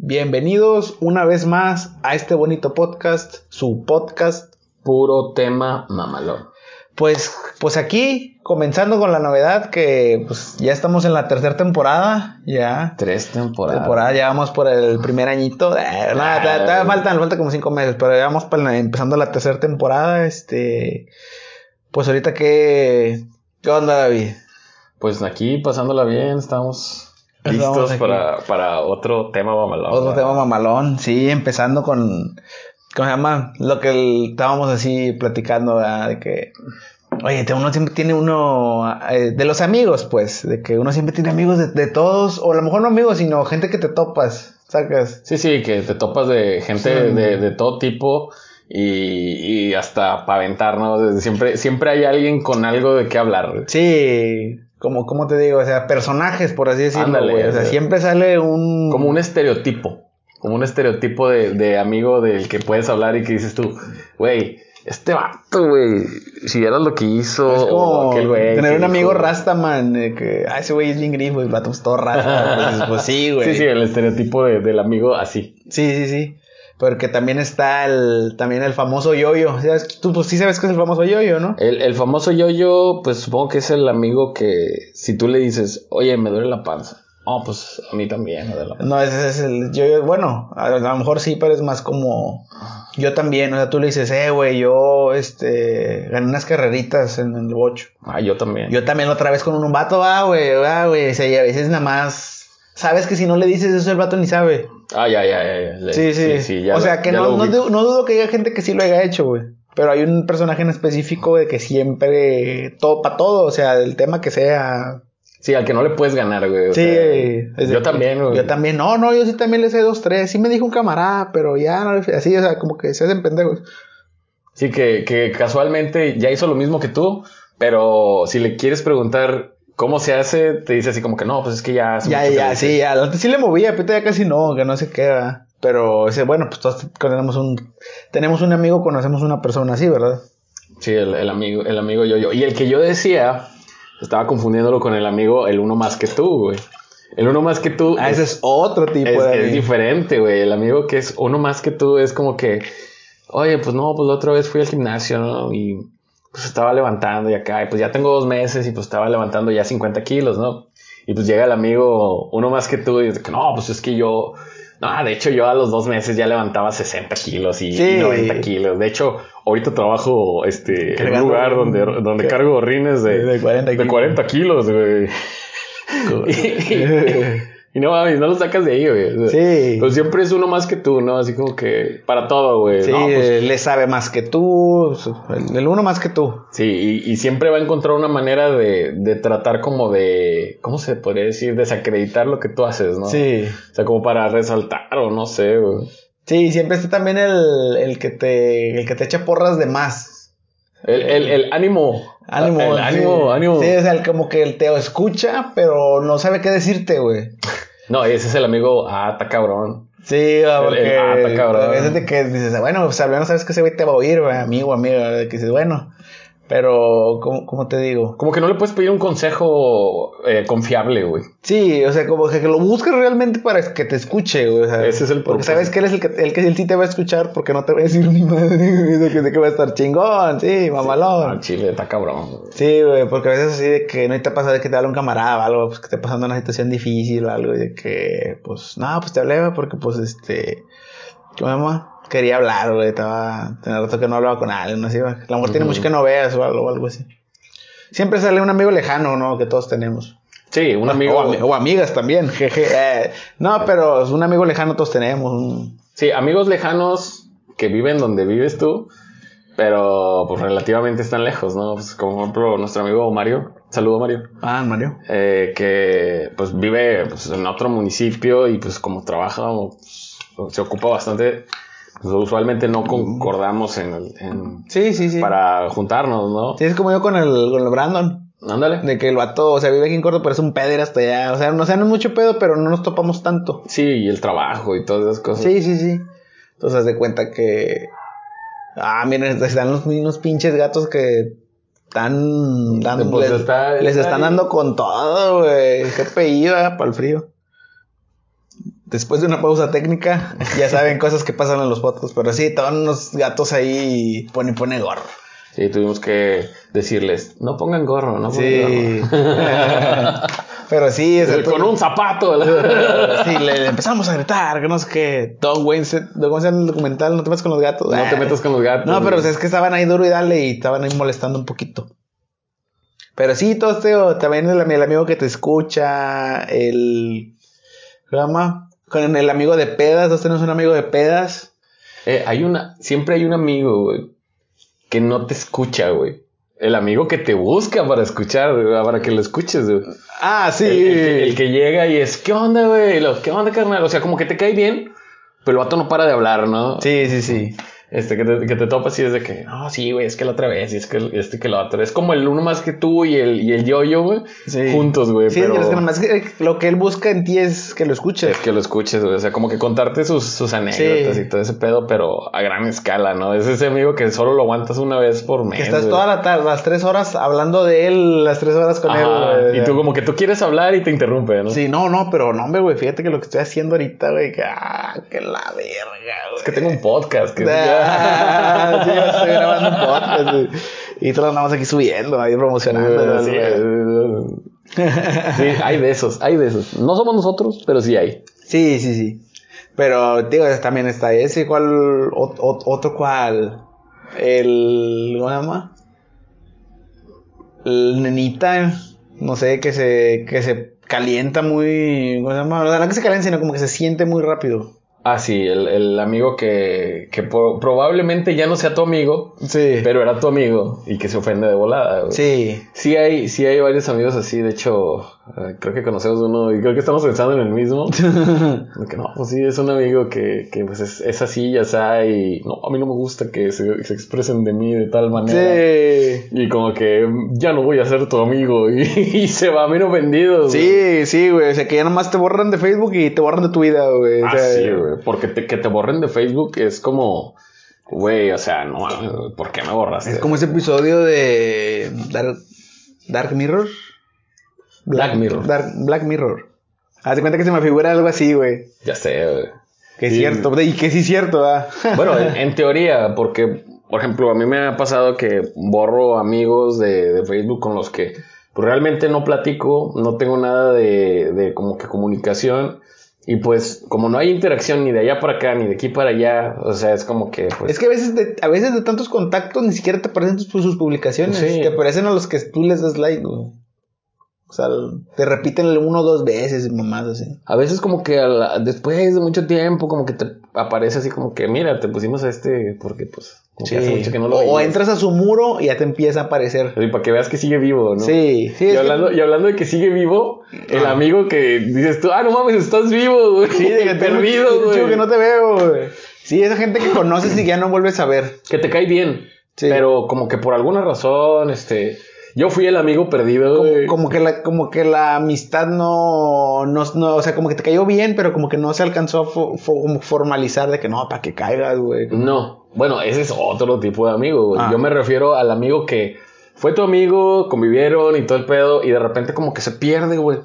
Bienvenidos una vez más a este bonito podcast, su podcast. Puro tema mamalón. Pues, pues aquí, comenzando con la novedad que pues ya estamos en la tercera temporada, ya. Tres temporadas. Temporada, ya vamos por el primer añito. Eh, nada, todavía- todavía faltan, falta como cinco meses, pero ya vamos para empezando la tercera temporada, este. Pues ahorita que... ¿Qué onda, David? Pues aquí pasándola bien, Estamos listos para, para otro tema mamalón. Otro tema mamalón, sí, empezando con, ¿cómo se llama? Lo que el- estábamos así platicando, ¿verdad? De que, oye, uno siempre tiene uno, eh, de los amigos, pues, de que uno siempre tiene amigos de, de todos, o a lo mejor no amigos, sino gente que te topas, sacas. Sí, sí, que te topas de gente Sí. de, de todo tipo y, y hasta para aventar, ¿no? Siempre, siempre hay alguien con algo de qué hablar. Sí, como, ¿cómo te digo? O sea, personajes, por así decirlo, Ándale, güey. O sea, siempre sale un... Como un estereotipo. Como un estereotipo de, de amigo del que puedes hablar y que dices tú, güey, este vato, güey, si vieras lo que hizo, Es o como aquel güey. tener un amigo Rastaman, de que, ah, ese güey es bien grifo, y el vato es todo rasta. pues, pues sí, güey. Sí, sí, el estereotipo de- del amigo así. Sí, sí, sí. Porque también está el, también el famoso yoyo. ¿Sabes? Tú pues sí sabes que es el famoso yoyo, ¿no? El, el famoso yo-yo, pues supongo que es el amigo que si tú le dices, oye, me duele la panza. Oh, pues a mí también me duele la panza. No, ese es el yoyo. Bueno, a, a lo mejor sí, pero es más como yo también. O sea, tú le dices, eh, güey, yo, este, gané unas carreritas en el bocho. Ah, yo también. Yo también otra vez con un vato, va, güey, va, güey. O sea, y a veces nada más. Sabes que si no le dices eso, el vato ni sabe. Ah, ya, ya, ya. ya. Le- Sí, sí. ya o sea, que no, no, dudo que haya gente que sí lo haya hecho, güey. Pero hay un personaje en específico de que siempre, todo, para todo, o sea, el tema que sea. Sí, al que no le puedes ganar, güey. Sí, sea, yo también, güey. Yo también, no, no, yo sí también le sé dos, tres. Sí me dijo un camarada, pero ya no le fui- así, o sea, como que se hacen pendejos. Sí, que, que casualmente ya hizo lo mismo que tú, pero si le quieres preguntar cómo se hace, te dice así como que no, pues es que ya hace Ya, mucho ya, lo hice". sí, ya. Antes sí le movía, pero ya casi no, que no se queda. Pero ese, bueno, pues todos tenemos un, tenemos un amigo, conocemos una persona así, ¿verdad? Sí, el, el amigo, el amigo yo-yo. Y el que yo decía, estaba confundiéndolo con el amigo, el uno más que tú, güey. El uno más que tú Ah, ese es otro tipo es, de. es diferente, güey. El amigo que es uno más que tú es como que, oye, pues no, pues la otra vez fui al gimnasio, ¿no? Y pues estaba levantando y acá, y pues ya tengo dos meses y pues estaba levantando ya 50 kilos, ¿no? Y pues llega el amigo, uno más que tú, y dice que no, pues es que yo, no, de hecho yo a los dos meses ya levantaba 60 kilos y, Sí. y 90 kilos. De hecho, ahorita trabajo este, en un lugar donde, donde cargo rines de, de 40 de kilos. 40 kilos, güey. Y no mames, no lo sacas de ahí, güey. O sea, Sí. Pero siempre es uno más que tú, ¿no? Así como que para todo, güey. Sí, No, pues, le sabe más que tú, el, el uno más que tú. sí, y, y siempre va a encontrar una manera de, de tratar como de, ¿cómo se podría decir? Desacreditar lo que tú haces, ¿no? Sí. O sea, como para resaltar o no sé, güey. Sí, siempre está también el, el que te el que te echa porras de más. El, el, el ánimo. Ánimo, El sí. ánimo, ánimo. Sí, o sea, el como que el te escucha, pero no sabe qué decirte, güey. No, ese es el amigo, ah, está cabrón. Sí, va, El- porque el- ah, está cabrón. a veces de que dices, bueno, o sea, no sabes que ese güey te va a oír, güey, amigo, amiga, de que dices, bueno, pero, ¿cómo, cómo te digo? Como que no le puedes pedir un consejo eh, confiable, güey. Sí, o sea, como que lo busques realmente para que te escuche, güey. o sea, Ese es el Porque propósito. sabes que él es el que, el que él sí te va a escuchar porque no te va a decir ni madre, de que, va a estar chingón, sí, mamalón. Ah, chile, está cabrón. güey. Sí, güey, porque a veces así de que no te pasa de que te habla un camarada o algo, pues que te pasando una situación difícil o algo, y de que, pues, no, pues te hablé, porque, pues, este, ¿cómo se llama? Quería hablar, güey, estaba, tenía rato que no hablaba con alguien, así, güey. A lo mejor tiene mucho que no veas o algo, o algo así. Siempre sale un amigo lejano, ¿no? Que todos tenemos. Sí, un amigo. O, o amigas también, jeje. Eh, no, pero un amigo lejano todos tenemos. un- Sí, amigos lejanos que viven donde vives tú, pero pues relativamente están lejos, ¿no? Pues, como por ejemplo nuestro amigo Mario, saludo Mario, Ah, Mario. eh, que pues vive pues, en otro municipio y pues como trabaja pues, se ocupa bastante, usualmente no concordamos en, el- en- Sí, sí, sí. para juntarnos, ¿no? Sí, es como yo con el, con el Brandon. Ándale. De que el vato, o sea, vive aquí en corto, pero es un pedo hasta allá. O sea, no, o sea, no es mucho pedo, pero no nos topamos tanto. Sí, y el trabajo y todas esas cosas. Sí, sí, sí. Entonces, haz de cuenta que. Ah, miren, están los unos pinches gatos que están dando. Pues les, está- les está están ahí. dando con todo, güey. Qué para el frío. Después de una pausa técnica, ya saben cosas que pasan en los fotos, pero sí, estaban unos gatos ahí pone pone gorro. Sí, tuvimos que decirles, no pongan gorro, no pongan Sí. gorro. pero sí, es Con un zapato. Sí, le, le empezamos a gritar, que no sé qué. Don Wayne, Don Wayne en el documental, no te metas con los gatos. No te metas con los gatos. No, pero pues, es que estaban ahí duro y dale y estaban ahí molestando un poquito. Pero sí, todo este, también el, el amigo que te escucha, el... ¿Cómo se llama? Con el amigo de pedas, ¿vos tenés un amigo de pedas? Eh, hay una, siempre hay un amigo, güey, que no te escucha, güey. El amigo que te busca para escuchar, güey, para que lo escuches, güey. Ah, sí. El, el que, el que llega y es, ¿qué onda, güey? ¿Qué onda, carnal? O sea, como que te cae bien, pero el vato no para de hablar, ¿no? Sí, sí, sí. Este, que te, que te topas y es de que, no, sí, güey, es que la otra vez, y es que este que la otra. Es como el uno más que tú y el, y el yo-yo, güey. Sí. Juntos, güey. Sí, pero es que nomás que lo que él busca en ti es que lo escuches. es que lo escuches, güey. O sea, como que contarte sus, sus anécdotas Sí. y todo ese pedo, pero a gran escala, ¿no? Es ese amigo que solo lo aguantas una vez por mes. Que estás güey. toda la tarde, las tres horas hablando de él, las tres horas con Ajá, él. güey. Y tú como que tú quieres hablar y te interrumpe, ¿no? Sí, no, no, pero no, hombre, güey, fíjate que lo que estoy haciendo ahorita, güey, que, ah, que la verga, güey. Es que tengo un podcast. Que Ah, sí, yo estoy grabando un podcast. Y lo andamos aquí subiendo, ahí promocionando. Sí, hay de esos, hay de esos. No somos nosotros, pero sí hay. Sí, sí, sí. Pero, digo, también está ese, ¿cuál? ot- ot- otro cuál. El, ¿cómo se llama? El nenita, no sé, que se, que se calienta muy, ¿cómo se llama? No, no que se calienta, sino como que se siente muy rápido. Ah, sí, el, el amigo que, que po- probablemente ya no sea tu amigo, Sí. pero era tu amigo y que se ofende de volada. güey. Sí. Sí hay, sí hay varios amigos así, de hecho, creo que conocemos uno y creo que estamos pensando en el mismo. Que no, pues sí, es un amigo que, que pues es, es así, ya está, y no, a mí no me gusta que se, se expresen de mí de tal manera. Sí. Y como que ya no voy a ser tu amigo y, y se va bien ofendido. güey. Sí, sí, güey. O sea, que ya nomás te borran de Facebook y te borran de tu vida, güey. O Ah, sea, sí, güey. Porque te- que te borren de Facebook es como, güey, o sea, no, ¿por qué me borraste? Es como ese episodio de Dark, Dark Mirror. Black Mirror. Dark- Black Mirror. Haz de cuenta que se me figura algo así, güey. Ya sé, güey. Que es cierto, y que sí es cierto, ¿ah? Bueno, en, en teoría, porque, por ejemplo, a mí me ha pasado que borro amigos de, de Facebook con los que pues, realmente no platico, no tengo nada de, de como que comunicación. Y pues, como no hay interacción ni de allá para acá, ni de aquí para allá, o sea, es como que, pues, Es que a veces, de, a veces de tantos contactos ni siquiera te aparecen tus- sus publicaciones. Sí. Te aparecen a los que tú les das like, güey. O sea, te repiten el uno o dos veces mamás así. A veces como que a la- después de mucho tiempo como que te aparece así como que mira, te pusimos a este porque pues como que hace mucho que no lo o, veías. entras a su muro y ya te empieza a aparecer. Para que veas que sigue vivo, ¿no? Sí, sí. Y que- hablando, y hablando de que sigue vivo, el Ah. amigo que dices tú, ah, no mames, estás vivo, güey. Sí, de que te perdido, güey. que no te veo, güey. Sí, esa gente que conoces y ya no vuelves a ver. Que te cae bien. Sí. Pero como que por alguna razón, este. Yo fui el amigo perdido, Como, que la, como que la amistad no, no, no, o sea, como que te cayó bien, pero como que no se alcanzó a fo- fo- como formalizar de que no, para que caigas, güey. No, bueno, ese es otro tipo de amigo, güey. Ah. Yo me refiero al amigo que fue tu amigo, convivieron y todo el pedo, y de repente como que se pierde, güey.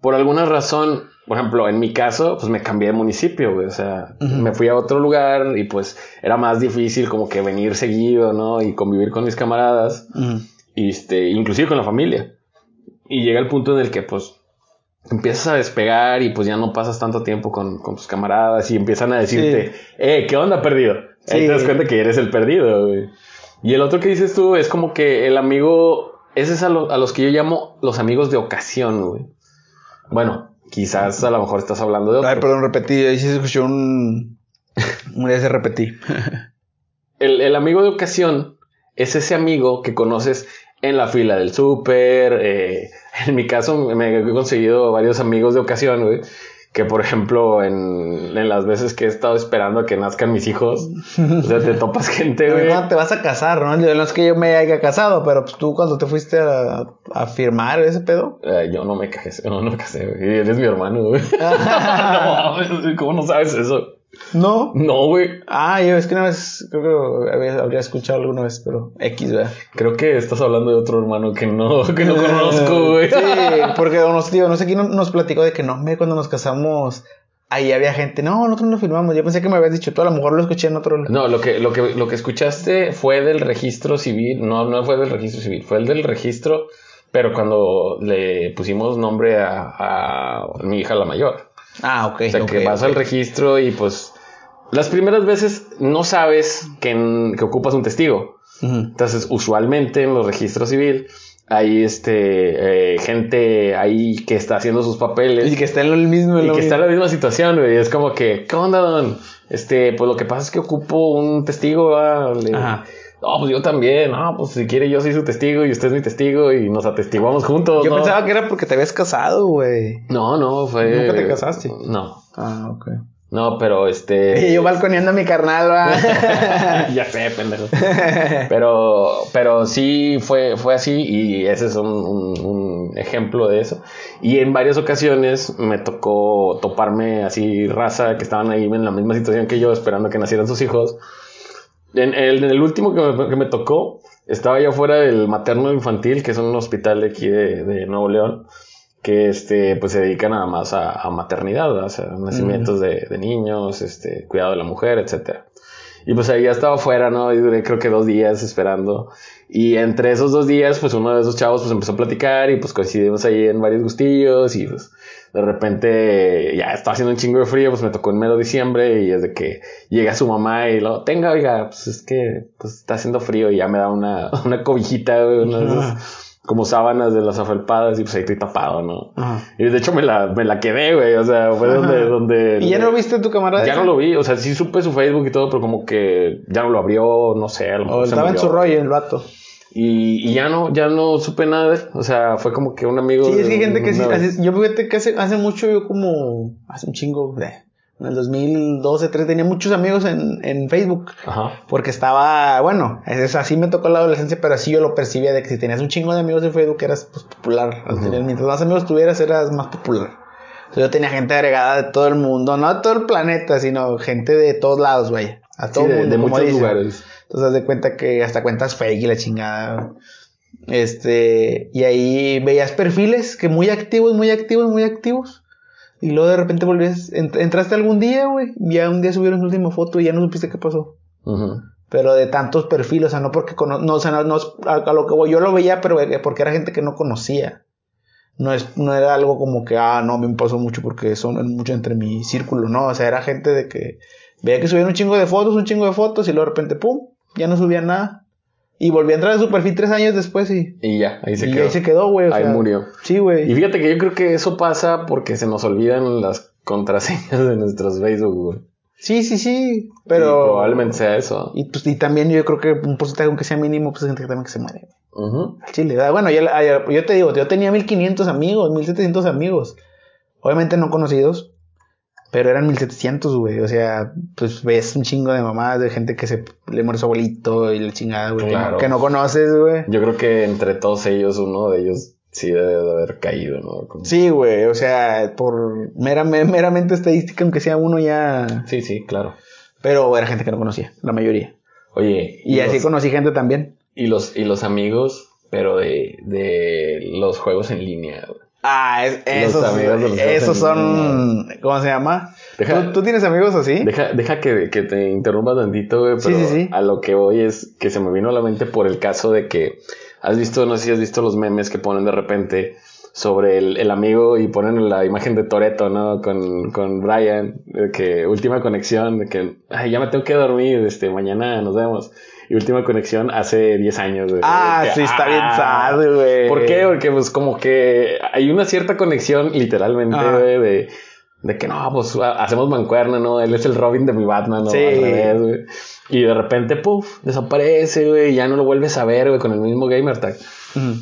Por alguna razón, por ejemplo, en mi caso, pues me cambié de municipio, güey. O sea, me fui a otro lugar y pues era más difícil como que venir seguido, ¿no? Y convivir con mis camaradas, este, inclusive con la familia. Y llega el punto en el que pues empiezas a despegar y pues ya no pasas tanto tiempo con, con tus camaradas y empiezan a decirte, eh, ¿qué onda perdido? Ahí Sí. te das cuenta que eres el perdido, güey. Y el otro que dices tú es como que el amigo, ese es a, lo- a los que yo llamo los amigos de ocasión, güey. Bueno, quizás a lo mejor estás hablando de otro. Ay, perdón, repetí, ahí sí se escuchó un... Repetí. El, el amigo de ocasión es ese amigo que conoces en la fila del súper. eh, en mi caso, me he conseguido varios amigos de ocasión, güey. Que por ejemplo, en, en las veces que he estado esperando a que nazcan mis hijos, o sea, te topas gente, güey. ¿cuándo te vas a casar, no? Yo no es que yo me haya casado, pero pues tú cuando te fuiste a, a firmar ese pedo. Eh, yo no me casé, no, no me casé, güey. Eres mi hermano, güey. no ¿cómo no sabes eso? No. No, güey. Ah, yo es que una vez, creo que había, habría escuchado alguna vez, pero X, ¿verdad? Creo que estás hablando de otro hermano que no, que no conozco, güey. Sí, porque nos, no sé quién nos platicó de que no, me cuando nos casamos ahí había gente, no, nosotros no lo filmamos. Yo pensé que me habías dicho tú, a lo mejor lo escuché en otro. No, lo que, lo que, lo que escuchaste fue del registro civil. No, no fue del registro civil, fue el del registro, pero cuando le pusimos nombre a, a mi hija la mayor. Ah, ok. O sea, que ok, vas al registro y pues las primeras veces no sabes que, que ocupas un testigo. Entonces, usualmente en los registros civil hay este eh, gente ahí que está haciendo sus papeles Y que está en lo mismo. en y lo que está en la misma situación, güey. Es como que, ¿qué onda, don? Este, pues lo que pasa es que ocupo un testigo. Le- Ajá. No, pues yo también. No, pues si quiere yo soy su testigo y usted es mi testigo y nos atestiguamos juntos. Yo ¿no? pensaba que era porque te habías casado, güey. No, no, fue... ¿Nunca te casaste? No. Ah, ok. No, pero este... Y yo balconeando a mi carnal, va. ya sé, pendejo. Pero, pero sí fue, fue así y ese es un, un- un ejemplo de eso. Y en varias ocasiones me tocó toparme así raza que estaban ahí en la misma situación que yo esperando que nacieran sus hijos. En el, en el último que me, que me tocó, estaba yo fuera del materno infantil, que es un hospital de aquí de, de Nuevo León, que este, pues se dedica nada más a, a maternidad, ¿verdad? o sea, nacimientos de, de niños, este, cuidado de la mujer, etcétera. Y pues ahí ya estaba afuera, ¿no? Y duré creo que dos días esperando. Y entre esos dos días, pues uno de esos chavos pues empezó a platicar y pues coincidimos ahí en varios gustillos y pues de repente ya estaba haciendo un chingo de frío, pues me tocó en mero diciembre y desde que llega su mamá y lo, tenga, oiga, pues es que pues está haciendo frío y ya me da una, una cobijita, güey, una de esas como sábanas de las afelpadas y pues ahí estoy tapado, ¿no? Ajá. Y de hecho me la, me la quedé, güey, o sea, fue donde, Ajá. donde... ¿Y ya no viste tu camarada? Ya no lo vi, o sea, sí supe su Facebook y todo, pero como que ya no lo abrió, no sé, a lo O mejor se estaba en su rollo el vato. Y, y ya no, ya no supe nada de él. O sea, fue como que un amigo. Sí, es que hay gente que sí. hace- yo fíjate que hace, hace mucho, yo como. Hace un chingo. eh, en el 2012, 13, tenía muchos amigos en, en Facebook. Ajá. Porque estaba, bueno, es, así me tocó la adolescencia, pero así yo lo percibía de que si tenías un chingo de amigos en Facebook eras pues, popular. Mientras más amigos tuvieras, eras más popular. Yo tenía gente agregada de todo el mundo, no de todo el planeta, sino gente de todos lados, vaya. A todo Sí, el mundo, de muchos dicen. lugares. Entonces, haz de cuenta que hasta cuentas fake y la chingada. Este, y ahí veías perfiles que muy activos, muy activos, muy activos. Y luego de repente volvías, ent- entraste algún día, güey, ya un día subieron su última foto y ya no supiste qué pasó. Pero de tantos perfiles, o sea, no porque no, o sea, no, no es a, a lo que voy, yo lo veía, pero eh, porque era gente que no conocía. No es, no era algo como que, ah, no, me pasó mucho porque son mucho entre mi círculo, no, o sea, era gente de que veía que subían un chingo de fotos, un chingo de fotos, y luego de repente, pum, ya no subían nada. Y volví a entrar a su perfil tres años después y, Y ya, ahí se y quedó. ahí se quedó, güey. Ahí sea, murió. Sí, Y güey. fíjate que yo creo que eso pasa porque se nos olvidan las contraseñas de nuestros Facebook, güey. Sí, sí, sí. Y Pero. probablemente sea eso. Y, pues, y también yo creo que un porcentaje, aunque sea mínimo, pues hay gente que también que se muere. Al Chile, bueno, yo, yo te digo, yo tenía 1500 amigos, 1700 amigos. Obviamente no conocidos, pero eran 1700, güey. O sea, pues ves un chingo de mamás, de gente que se le muere su abuelito y la chingada, güey. que no- Claro. Que, no conoces, güey. Yo creo que entre todos ellos, uno de ellos sí debe de haber caído, ¿no? Como- Sí, güey. O sea, por mera- meramente estadística, aunque sea uno ya. sí, sí, claro. Pero era gente que no conocía, la mayoría. Oye, Y así los- conocí gente también. y los, y los amigos, pero de, de los juegos en línea, güey. Ah, es- esos, amigos esos son. ¿Cómo se llama? Deja- ¿Tú, tú tienes amigos así? Deja, deja que, que te interrumpa tantito, güey, Sí, pero sí, sí. a lo que voy es que se me vino a la mente por el caso de que has visto, no sé si has visto los memes que ponen de repente sobre el, el amigo y ponen la imagen de Toreto, ¿no? Con, con Brian, de que última conexión, de que Ay, ya me tengo que dormir, este, mañana nos vemos. Y última conexión hace 10 años, güey. Ah, que, sí, está bien ah, sad, güey. ¿Por qué? Porque pues como que hay una cierta conexión, literalmente, güey, de, de que no, pues ha- hacemos mancuerna, ¿no? Él es el Robin de mi Batman, ¿no? Sí. Al revés, güey. Y de repente, puff, desaparece, güey, ya no lo vuelves a ver, güey, con el mismo gamer tag.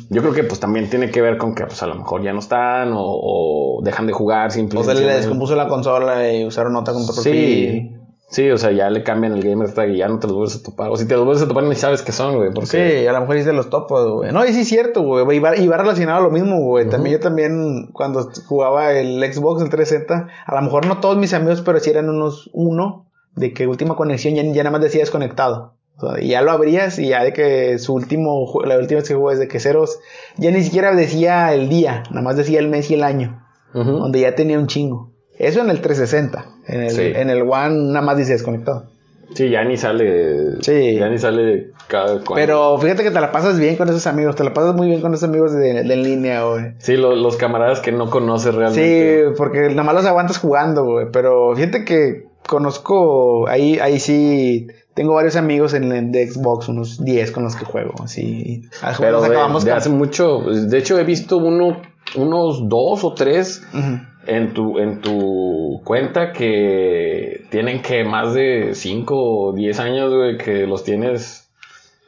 Yo creo que pues también tiene que ver con que pues a lo mejor ya no están o, o dejan de jugar O simplemente. sea, le descompuso la consola y usaron otra con. Sí. Sí, o sea, ya le cambian el gamer tag y ya no te los vuelves a topar. O si te los vuelves a topar ni sabes qué son, güey. Porque Sí, a lo mejor hice los topos, güey. No, y sí es cierto, güey. Y va, y va relacionado a lo mismo, güey. También yo también, cuando jugaba el Xbox, el 360, a lo mejor no todos mis amigos, pero sí eran unos uno, de que última conexión ya, ya nada más decía desconectado. O sea, y ya lo abrías y ya de que su último, la última vez que jugó es de que ceros, ya ni siquiera decía el día, nada más decía el mes y el año, donde ya tenía un chingo. Eso en el 360. En el, Sí. en el One nada más dice desconectado. Sí, ya ni sale. Sí. Ya ni sale cada cuando. Pero fíjate que te la pasas bien con esos amigos. Te la pasas muy bien con esos amigos de, de en línea, güey. Sí, lo- los camaradas que no conoces Sí, realmente. porque nada más los aguantas jugando, güey. Pero fíjate que conozco, ahí, ahí sí, tengo varios amigos en, en de Xbox, unos 10 con los que juego, así. Ah, Pero de, acabamos de hace mucho. De hecho, he visto uno, unos dos o tres Ujú. En tu, en tu cuenta que tienen que más de 5 o 10 años, güey, que los tienes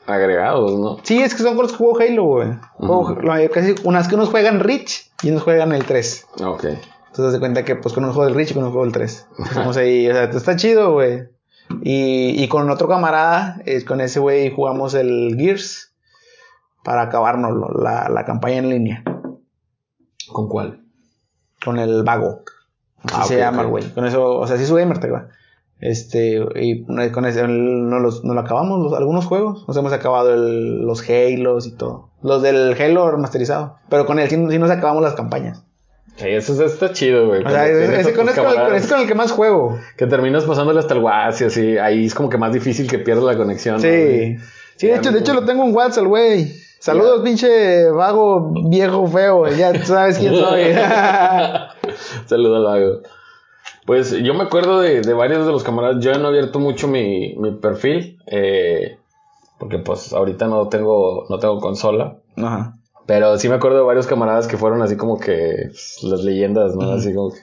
agregados, ¿no? Sí, es que son con los que juego Halo, güey. Mayor- casi, unas que unos juegan Reach y unos juegan el 3. Ok. Entonces, te cuenta que, pues, con uno juego el Reach y con uno juego el 3. Estamos ahí, o sea, está chido, güey. Y, y con otro camarada, eh, con ese güey jugamos el Gears para acabarnos la, la campaña en línea. ¿Con cuál? Con el vago. Así Ah, se llama, ok. güey. Con eso, o sea, sí su gamer va. Este, y con ese, no los, no lo acabamos, los- algunos juegos. Nos hemos acabado el- los Halos y todo. Los del Halo remasterizado. Pero con él sí, sí nos acabamos las campañas. Sí, eso, eso está chido, güey. O sea, ese, con, ese con el, con camaradas ese con el que más juego. Que terminas pasándole hasta el WhatsApp y así. Ahí es como que más difícil que pierdas la conexión. ¿no? Sí. Sí, de hecho, de hecho lo tengo en WhatsApp, güey. Saludos, pinche vago, viejo, feo. Ya sabes quién soy. Saludo al vago. Pues yo me acuerdo de, de varios de los camaradas. Yo no he abierto mucho mi, mi perfil. eh, porque pues ahorita no tengo, no tengo consola. Ajá. Pero sí me acuerdo de varios camaradas que fueron así como que pues, las leyendas, ¿no? Así como que,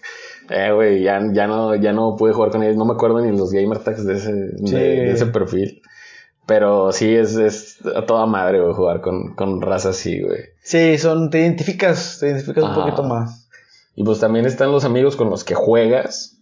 eh, güey, ya, ya no, ya no pude jugar con ellos. No me acuerdo ni los gamer tags de ese, de- Sí. de ese perfil. Pero sí es, es a toda madre, güey, jugar con, con raza así, güey. Sí, son, te identificas, te identificas un poquito más. Y pues también están los amigos con los que juegas,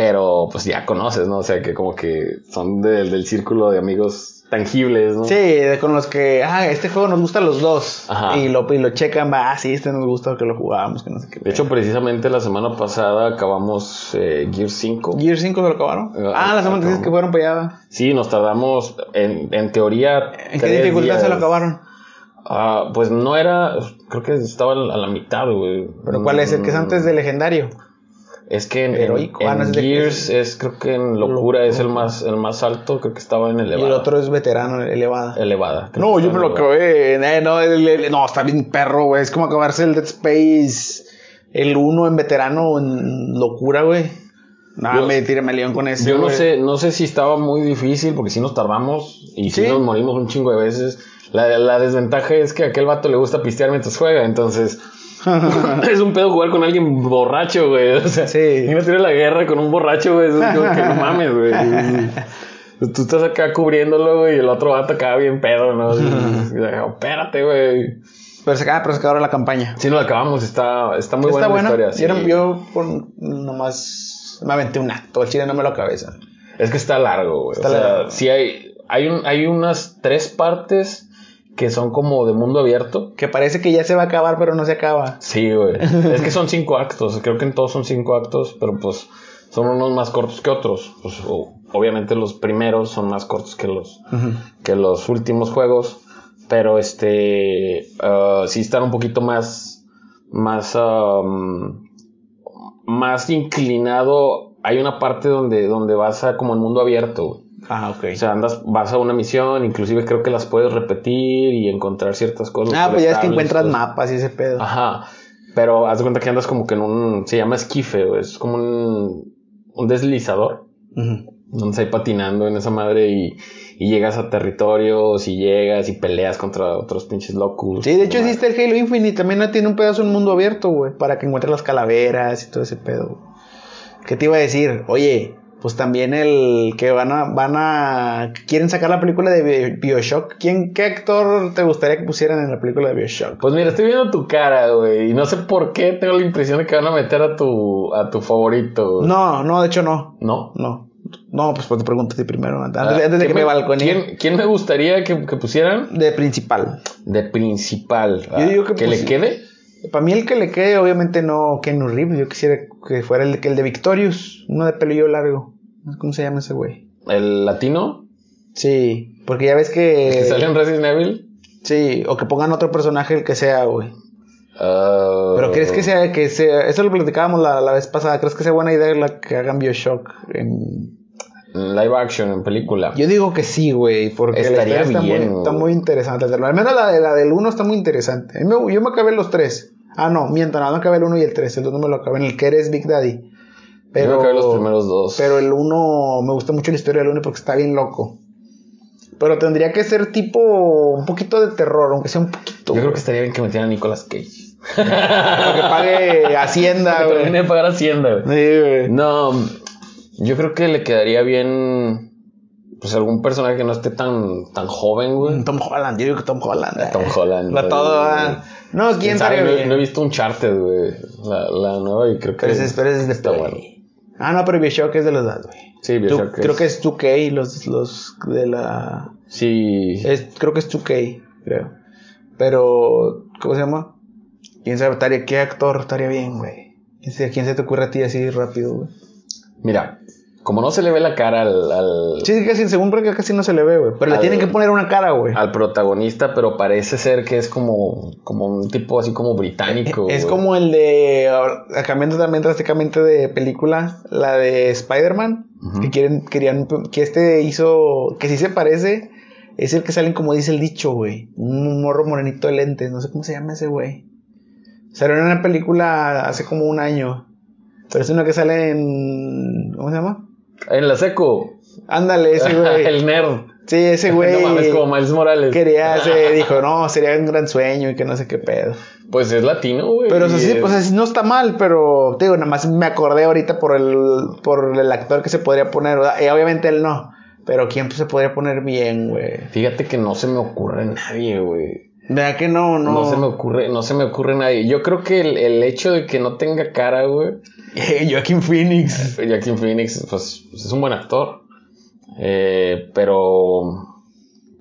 pero pues ya conoces, ¿no? O sea, que como que son del- del círculo de amigos tangibles, ¿no? Sí, de- con los que, ah, este juego nos gusta a los dos. Ajá. Y lo, y lo checan, va, ah, sí, este nos gusta que lo jugábamos, que no sé qué. De hecho, precisamente la semana pasada acabamos eh, Gear 5. ¿Gear 5 se lo acabaron? Ah, las semanas acabamos. que fueron para allá. Sí, nos tardamos, en, en teoría. ¿En qué dificultad días. se lo acabaron? Ah, pues no era, creo que estaba a la mitad, güey. ¿Pero cuál es? ¿El que es antes de legendario? Es que en, en- Heroico. Ah, en es Gears es, creo que en locura es el más, el más alto, creo que estaba en Y elevada. el otro es veterano, elevada. elevada. No, que yo me lo acabé. eh, no, el- el- no, está bien perro, güey. Es como acabarse el Dead Space. El 1 en veterano en locura, güey. No, me tiré me león con ese. Yo no güey. sé, no sé si estaba muy difícil porque si nos tardamos y si Sí. nos morimos un chingo de veces. La, la desventaja es que a aquel vato le gusta pistear mientras juega, entonces es un pedo jugar con alguien borracho, güey. O sea, Sí. ir a la guerra con un borracho, güey. Es como que no mames, güey. Tú estás acá cubriéndolo, güey, y el otro vato acá bien pedo, ¿no? Y- espérate, güey. Pero se acaba, pero se acabaron la campaña. Si no la acabamos, está, está muy Está buena, buena. la historia. Yo, sí. no- yo por nomás me aventé un acto. El chile no me lo cabeza. Es que está largo, güey. Está o sea, largo. sí hay, hay, un, hay unas tres partes que son como de mundo abierto. Que parece que ya se va a acabar, pero no se acaba. Sí, güey. es que son cinco actos. Creo que en todos son cinco actos, pero pues son unos más cortos que otros. Pues obviamente los primeros son más cortos que los, que los últimos juegos. Pero este, ah, sí están un poquito más, más, um, más inclinado. Hay una parte donde, donde vas a como el mundo abierto, güey. Ah, ok. O sea, andas, vas a una misión, inclusive creo que las puedes repetir y encontrar ciertas cosas. ah, pues ya es que encuentras cosas. mapas y ese pedo. Ajá. Pero haz de cuenta que andas como que en un. Se llama esquife, güey. Es como un, un deslizador. Ujú. Donde estás ahí patinando en esa madre y, y llegas a territorios y llegas y peleas contra otros pinches locos. Sí, de hecho existe el Halo Infinite. También no tiene un pedazo en mundo abierto, güey. Para que encuentres las calaveras y todo ese pedo. güey. ¿Qué te iba a decir? Oye, pues también el que van a, van a, quieren sacar la película de Bi- Bioshock. ¿Quién, qué actor te gustaría que pusieran en la película de Bioshock? Pues mira, estoy viendo tu cara, güey. Y no sé por qué tengo la impresión de que van a meter a tu, a tu favorito. No, no, de hecho no. ¿No? No. No, pues, pues te pregunto ti primero. Antes, Ah, antes de ¿quién que me. ¿quién, quién me gustaría que, que pusieran? De principal. De principal. Yo digo que que le pues- quede. Para mí el que le quede, obviamente no Keanu Reeves. Yo quisiera que fuera el, que el de Victorious. Uno de pelillo largo. ¿Cómo se llama ese güey? El latino. Sí, porque ya ves que... Que sale en Resident Evil. Sí, o que pongan otro personaje el que sea, güey. Ah, Pero ¿crees que sea, que sea, eso lo platicábamos la, la vez pasada, ¿crees que sea buena idea la que hagan Bioshock en... Live action en película. Yo digo que sí, güey, porque la Estaría historia está, bien, muy, está muy interesante. Al menos la, de, la del 1 está muy interesante. Me- yo me acabé los tres. Ah, no, miento, no, no acabé el 1 y el 3. El 2 no me lo acabé. En el que eres Big Daddy. Pero, Yo me acabé los primeros dos. Pero el 1, me gusta mucho la historia del 1 porque está bien loco. Pero tendría que ser tipo un poquito de terror, aunque sea un poquito. Yo creo que estaría bien que metieran a Nicolas Cage. Para que pague Hacienda, Que güey. termine de pagar Hacienda, güey. Sí, güey. No, yo creo que le quedaría bien. Pues algún personaje que no esté tan, tan joven, güey. Tom Holland, yo digo que Tom Holland. eh. Tom Holland. La todo, ah. No, ¿quién sabe? No, no he visto un charter, güey. La, la nueva y creo que. Pero es- pero es de está bueno. Ah, no, pero Bioshock es de los dos, güey. Sí, Tú- Bioshock Creo es- que es 2K, los, los de la... Sí. Es, creo que es 2K, creo. Pero, ¿cómo se llama? ¿Quién sabe? Estaría, ¿Qué actor estaría bien, güey? ¿Quién se, quién se te ocurre a ti así rápido, güey? Mira, como no se le ve la cara al, al, Sí, casi, según creo que casi no se le ve, güey. Pero le tienen que poner una cara, güey. al protagonista, pero parece ser que es como, como un tipo así como británico. Es como el de, ahora, cambiando también drásticamente de película, la de Spider-Man, Ujú. que quieren, querían, que este hizo, que sí se parece, es el que salen como dice el dicho, güey, un morro morenito de lentes, no sé cómo se llama ese güey. Salió en una película hace como un año, pero es uno que sale en, ¿cómo se llama? En la seco. Ándale, ese güey. el nerd. Sí, ese güey. No mames, como Miles Morales. Quería, se dijo, no, sería un gran sueño y que no sé qué pedo. Pues es latino, güey. Pero o sea, sí, es- pues no está mal, pero te digo, nada más me acordé ahorita por el, por el actor que se podría poner, ¿verdad? Y obviamente él no, pero ¿quién se podría poner bien, güey? Fíjate que no se me ocurre nadie, güey. ¿Verdad que no? No, No. se me ocurre, no se me ocurre nadie. Yo creo que el, el hecho de que no tenga cara, güey. Joaquín Phoenix. Joaquin Phoenix, pues, es un buen actor. Eh, pero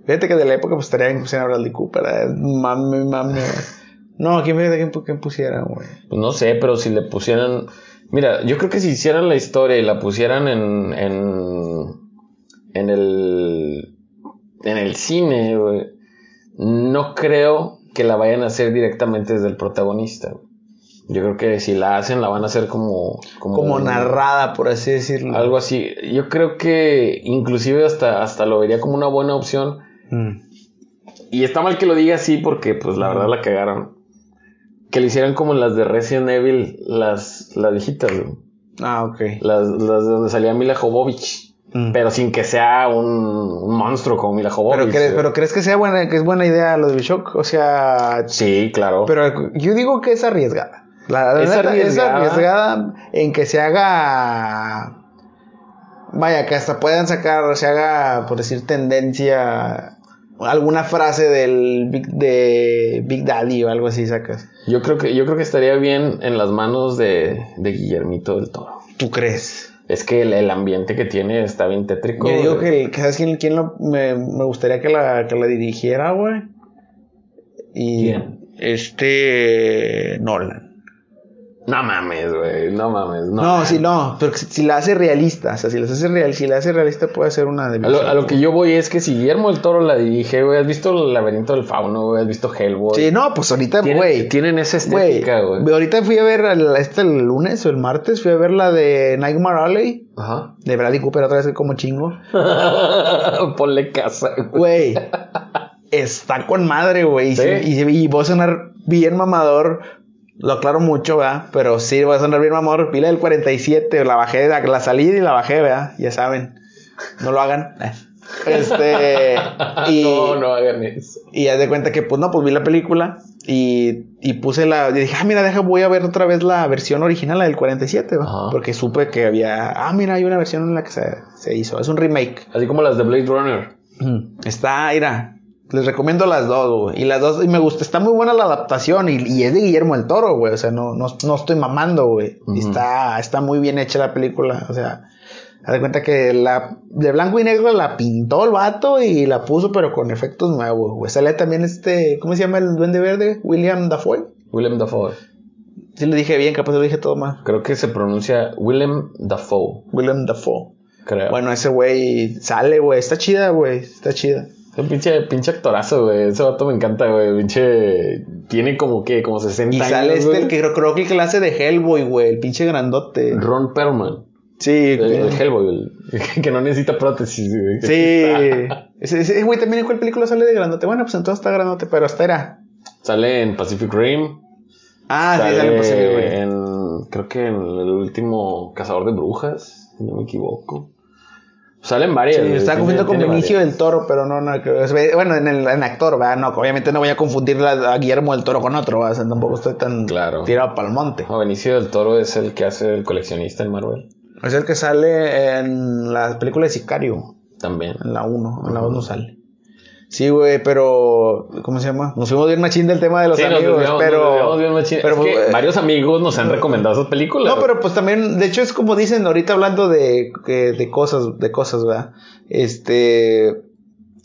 Fíjate que de la época pues estaría bien que pusieran a Bradley Cooper, eh, mami, mami. No, ¿quién quién, quién pusieran, güey? pues, no sé, pero si le pusieran. Mira, yo creo que si hicieran la historia y la pusieran en. en. en el. en el cine, güey. No creo que la vayan a hacer directamente desde el protagonista. Yo creo que si la hacen, la van a hacer como. como, Como narrada, por así decirlo. Algo así. Yo creo que inclusive hasta, hasta lo vería como una buena opción. Mm. Y está mal que lo diga así porque, pues, la verdad la cagaron. Que le hicieran como las de Resident Evil, las, las viejitas. Ah, ok. las, las de donde salía Mila Jovovich. Mm. Pero sin que sea un, un monstruo como Mila Jovovich. Pero, crees, güey. pero crees que sea buena, que es buena idea lo de Bioshock, o sea, Sí, claro. Pero yo digo que es arriesgada. La, la Es neta, es arriesgada. arriesgada en que se haga. Vaya, que hasta puedan sacar, se haga, por decir, tendencia. Alguna frase del Big, de Big Daddy o algo así sacas. yo, creo que, yo creo que estaría bien en las manos de, de Guillermito del Toro. ¿Tú crees? Es que el, el ambiente que tiene está bien tétrico. Yo digo güey. que, ¿sabes quién, quién lo- me, me gustaría que la, que la dirigiera, güey? Y ¿Quién? este Nolan. No mames, güey. No mames. No, No, sí, no, pero si, si la hace realista, o sea, si la hace real, si la hace realista puede ser una de A lo, a lo que yo voy es que si Guillermo del Toro la dirige, güey, has visto el laberinto del fauno, güey, has visto Hellboy. Sí, no, pues ahorita, güey. Tienen esa estética, güey. ahorita fui a ver el- este el lunes o el martes, fui a ver la de Nightmare Alley, Ajá. de Bradley Cooper otra vez como chingo. Ponle casa. güey. Está con madre, güey. Y, ¿Sí? y, y voy a sonar bien mamador, lo aclaro mucho, ¿verdad? Pero sí, voy a sonar bien mamador. Pila del 47, la bajé, la, la salí y la bajé, ¿verdad? Ya saben. No lo hagan. Este. Y, No, no hagan eso. Y haz de cuenta que, pues no, pues vi la película y, y puse la. y dije, ah, mira, deja, voy a ver otra vez la versión original, la del 47, ¿va? Ajá. Porque supe que había. Ah, mira, hay una versión en la que se, se hizo. Es un remake. Así como las de Blade Runner. Está, mira. Les recomiendo las dos, güey. Y las dos, y me gusta, está muy buena la adaptación. Y, y es de Guillermo del Toro, güey. O sea, no, no, no estoy mamando, güey. Está, está muy bien hecha la película. O sea, haz de cuenta que la de blanco y negro la pintó el vato y la puso, pero con efectos nuevos, güey. Sale también este, ¿cómo se llama el duende verde? William Dafoe. Willem Dafoe. Sí lo dije bien, capaz lo dije todo mal. Creo que se pronuncia Willem Dafoe. William Dafoe. Creo. Bueno, ese güey sale, güey. Está chida, güey. Está chida. Un pinche, pinche actorazo, güey. Ese vato me encanta, güey. Pinche. Tiene como que, como 60 Y años. sale este, güey. el que creo, creo que el clase de Hellboy, güey. El pinche grandote. Ron Perlman. Sí, El, el Hellboy, el- que no necesita prótesis, güey. Sí. Ese, ese güey también en cuál película sale de grandote. Bueno, pues entonces está grandote, pero hasta era. Sale en Pacific Rim. Ah, sí, sale sale posible, güey. en. Creo que en el último Cazador de Brujas, si no me equivoco. Salen varias. Sí, estaba confundiendo con Benicio varias. del Toro, pero no, no, bueno, en el en actor, ¿verdad? No, obviamente no voy a confundir a Guillermo del Toro con otro, ¿verdad? O sea, tampoco estoy tan Claro. tirado para el monte. No, Benicio del Toro es el que hace el coleccionista en Marvel. Es el que sale en la película de Sicario, También. en la 1, en la 2 no sale. Sí, güey, pero, ¿cómo se llama? Nos fuimos bien machín del tema de los Sí, nos amigos, nos pero... desviamos bien machín. pero, Es que eh, varios amigos nos han recomendado esas películas. No, pero pues también, de hecho es como dicen ahorita hablando de, de cosas, de cosas, ¿verdad? Este,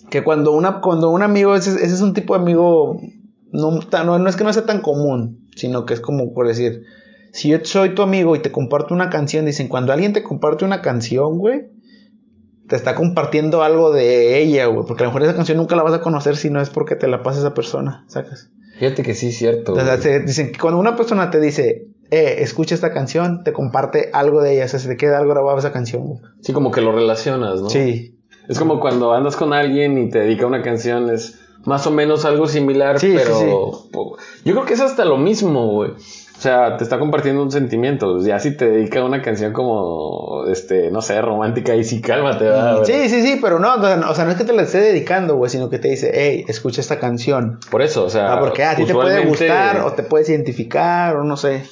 que cuando una, cuando un amigo, ese, ese es un tipo de amigo, no, no, no es que no sea tan común, sino que es como por decir, si yo soy tu amigo y te comparto una canción, dicen, cuando alguien te comparte una canción, güey, te está compartiendo algo de ella, güey, porque a lo mejor esa canción nunca la vas a conocer si no es porque te la pasa esa persona, ¿sacas? Fíjate que sí cierto. O sea, se- dicen que cuando una persona te dice, eh, escucha esta canción, te comparte algo de ella, o sea, se te queda algo grabado esa canción. güey. Sí, como que lo relacionas, ¿no? Sí. Es como cuando andas con alguien y te dedica una canción, es más o menos algo similar, Sí, sí, pero sí. po- yo creo que es hasta lo mismo, güey. O sea, te está compartiendo un sentimiento. Ya si te dedica una canción como, este, no sé, romántica y sí, cálmate, ¿verdad? Sí, sí, sí, pero no, o sea, no- es que te la esté dedicando, güey, sino que te dice, hey, escucha esta canción. Por eso, o sea. Ah, porque a ti te puede gustar o te puedes identificar o no sé.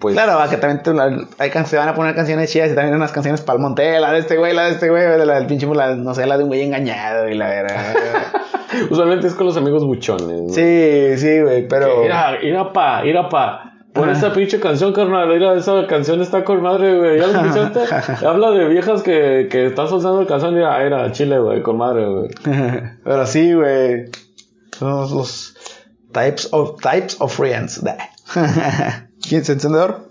Pues, Claro, va, que también te, hay can- se van a poner canciones chidas y también unas canciones para el monte, la de este güey, la de este güey, la del pinche, la, no sé, la de un güey engañado y la verdad. Usualmente es con los amigos buchones, ¿no? sí, sí, güey, pero... Mira, mira pa, mira pa. Pon Ajá. esta pinche canción, carnal. Mira, esa canción está con madre, güey. ¿Ya la escuchaste? Habla de viejas que, que están soltando el canción. Mira, era chile, güey, con madre, güey. Pero sí, güey. Los, los types of types of friends. ¿Quién es encendedor?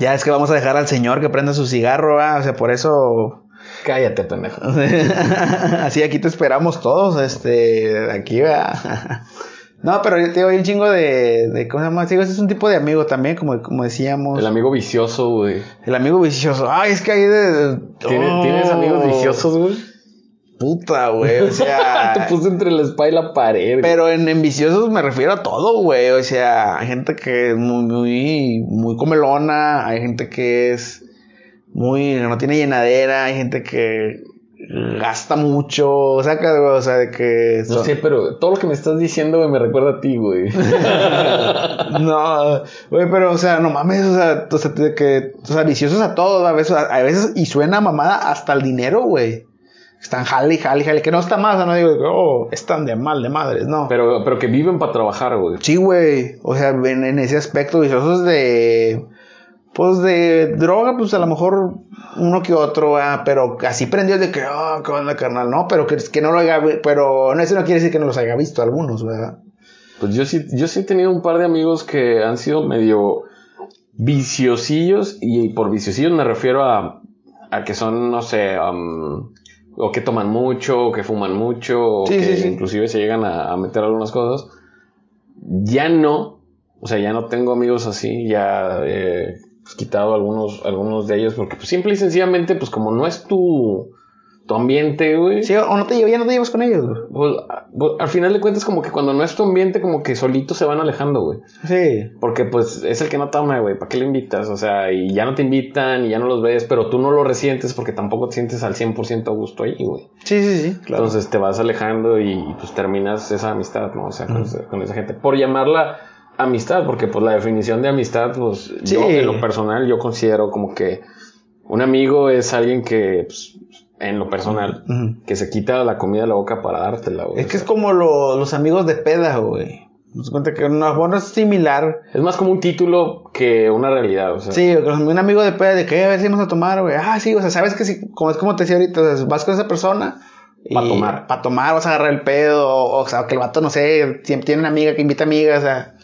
Ya es que vamos a dejar al señor que prenda su cigarro, ¿va? o sea, por eso Cállate, pendejo. así aquí te esperamos todos, este, aquí va. No, pero yo te digo, hay un chingo de, de ¿cómo se llama? Digo, es un tipo de amigo también, como, como decíamos. El amigo vicioso, güey. El amigo vicioso. Ay, es que hay de. ¿Tienes, Oh, ¿Tienes amigos viciosos, güey? Puta, güey. O sea. Te puse entre la espalda y la pared. güey. pero en, en viciosos me refiero a todo, güey. O sea, hay gente que es muy, muy, muy comelona. Hay gente que es muy. no tiene llenadera. Hay gente que gasta mucho. O sea, que, o sea, de que. No sé, pero todo lo que me estás diciendo, güey, me recuerda a ti, güey. No, güey, pero, o sea, no mames, o sea, o sea, que, o sea, viciosos a todos, a veces, a veces, y suena mamada hasta el dinero, güey. Están jale jale jale, que no está más, no digo, que, oh, están de mal de madres, no. pero, pero que viven para trabajar, güey. sí, güey, o sea, en, en ese aspecto, viciosos de, pues de droga, pues a lo mejor uno que otro, ah, pero así prendidos de que, oh, qué onda, carnal, no, pero que, que no lo haya, pero no, eso no quiere decir que no los haya visto algunos, ¿verdad? Pues yo sí, yo sí he tenido un par de amigos que han sido medio viciosillos y por viciosillos me refiero a, a que son, no sé, o que toman mucho, o que fuman mucho, o Sí, que sí, sí. inclusive se llegan a, a meter algunas cosas. Ya no, o sea, ya no tengo amigos así, ya he pues, quitado algunos, algunos de ellos porque pues, simple y sencillamente, pues como no es tu, tu ambiente, güey. Sí, o no te llevas, ya no te llevas con ellos, güey. Pues, pues, al final de cuentas, como que cuando no es tu ambiente, como que solitos se van alejando, güey. Sí. Porque pues es el que no toma, güey. ¿Para qué le invitas? O sea, y ya no te invitan y ya no los ves, pero tú no lo resientes porque tampoco te sientes al 100% a gusto ahí, güey. Sí, sí, sí, claro. Entonces te vas alejando y, pues terminas esa amistad, ¿no? O sea, con, esa, con esa gente. Por llamarla amistad, porque pues la definición de amistad, pues Sí. yo en lo personal, yo considero como que un amigo es alguien que, pues, en lo personal, que se quita la comida de la boca para dártela, güey. Es O que es como lo- los amigos de peda, güey. Nos cuenta que una bueno es similar. es más como un título que una realidad, o sea. Sí, un amigo de peda de que "Eh, a ver si vamos a tomar, güey. Ah, sí, o sea, sabes que si, como es como te decía ahorita, o sea, vas con esa persona. Pa' tomar. Para tomar, vas a agarrar el pedo. O, o sea, que el vato, no sé, siempre tiene una amiga que invita amigas, o sea.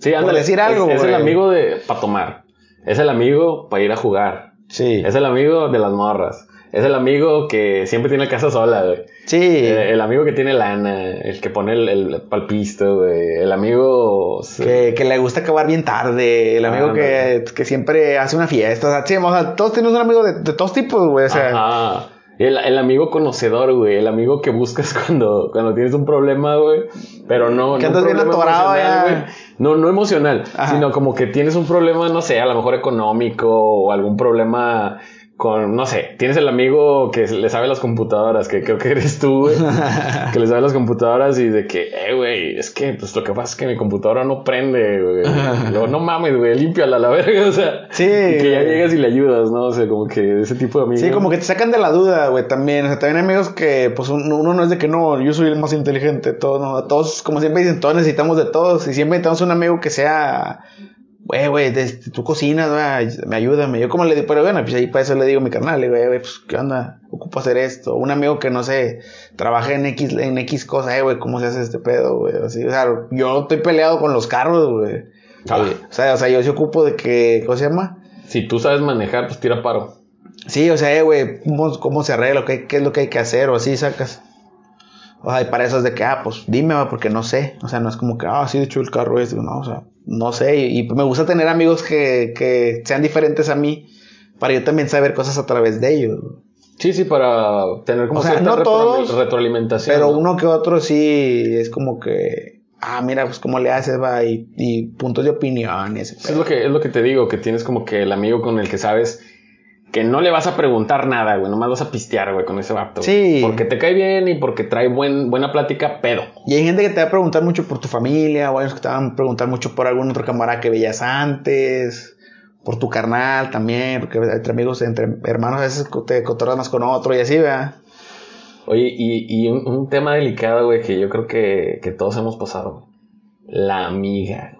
Sí, ándale. decir algo, es, es el amigo de para tomar. Es el amigo para ir a jugar. Sí. Es el amigo de las morras. Es el amigo que siempre tiene casa sola, güey. Sí. El amigo que tiene lana, el que pone el, el palpisto, güey. El amigo. Que, que le gusta acabar bien tarde. El amigo Ah, que, que siempre hace una fiesta. O sea, sí, o sea, todos tenemos un amigo de, de todos tipos, güey. O sea, Ajá. El, el amigo conocedor, güey. El amigo que buscas cuando, cuando tienes un problema, güey. Pero no. Que no andas bien atorado ya. No, no emocional. Ajá. Sino como que tienes un problema, no sé, a lo mejor económico o algún problema con, no sé, tienes el amigo que le sabe las computadoras, que creo que eres tú, güey. que le sabe las computadoras y de que, eh, güey, es que, pues lo que pasa es que mi computadora no prende, güey. Luego, no mames, güey, límpiala la verga, o sea. Sí, que ya llegas y le ayudas, ¿no? O sea, como que ese tipo de amigos. Sí, como que te sacan de la duda, güey, también. O sea, también hay amigos que, pues, un- uno no es de que no, yo soy el más inteligente, todos, no, todos, como siempre dicen, todos necesitamos de todos. Y siempre necesitamos un amigo que sea, güey, güey, tú cocinas, güey, me ayúdame. Yo como le digo, pero bueno, pues ahí para eso le digo a mi carnal, le digo, "Eh, güey, pues, ¿qué onda? Ocupo hacer esto. Un amigo que, no sé, trabaja en X, en X cosa, eh, güey, ¿cómo se hace este pedo, güey? Así, o sea, yo estoy peleado con los carros, güey. Ah. O sea, o sea, yo sí ocupo de que, ¿cómo se llama? Si tú sabes manejar, pues tira paro. Sí, o sea, eh, güey, ¿cómo, cómo se arregla? ¿Qué, ¿Qué es lo que hay que hacer? O así sacas. O sea, y para eso es de que, ah, pues dime, va, porque no sé. O sea, no es como que, ah, sí, de hecho el carro es, no, o sea, no sé. Y, y me gusta tener amigos que, que sean diferentes a mí para yo también saber cosas a través de ellos. Sí, sí, para tener como O sea, cierta no retro- todos, retroalimentación. Pero ¿no? uno que otro sí es como que, ah, mira, pues cómo le haces, va, y, y puntos de opinión y ese Es lo, que, es lo que te digo, que tienes como que el amigo con el que sabes que no le vas a preguntar nada, güey. Nomás vas a pistear, güey, con ese vato. Sí. Porque te cae bien y porque trae buen, buena plática, pero. Y hay gente que te va a preguntar mucho por tu familia, o hay que te van a preguntar mucho por algún otro camarada que veías antes, por tu carnal también, porque entre amigos, entre hermanos a veces te cotorras más con otro y así, ¿verdad? Oye, y, y un, un tema delicado, güey, que yo creo que, que todos hemos pasado. La amiga.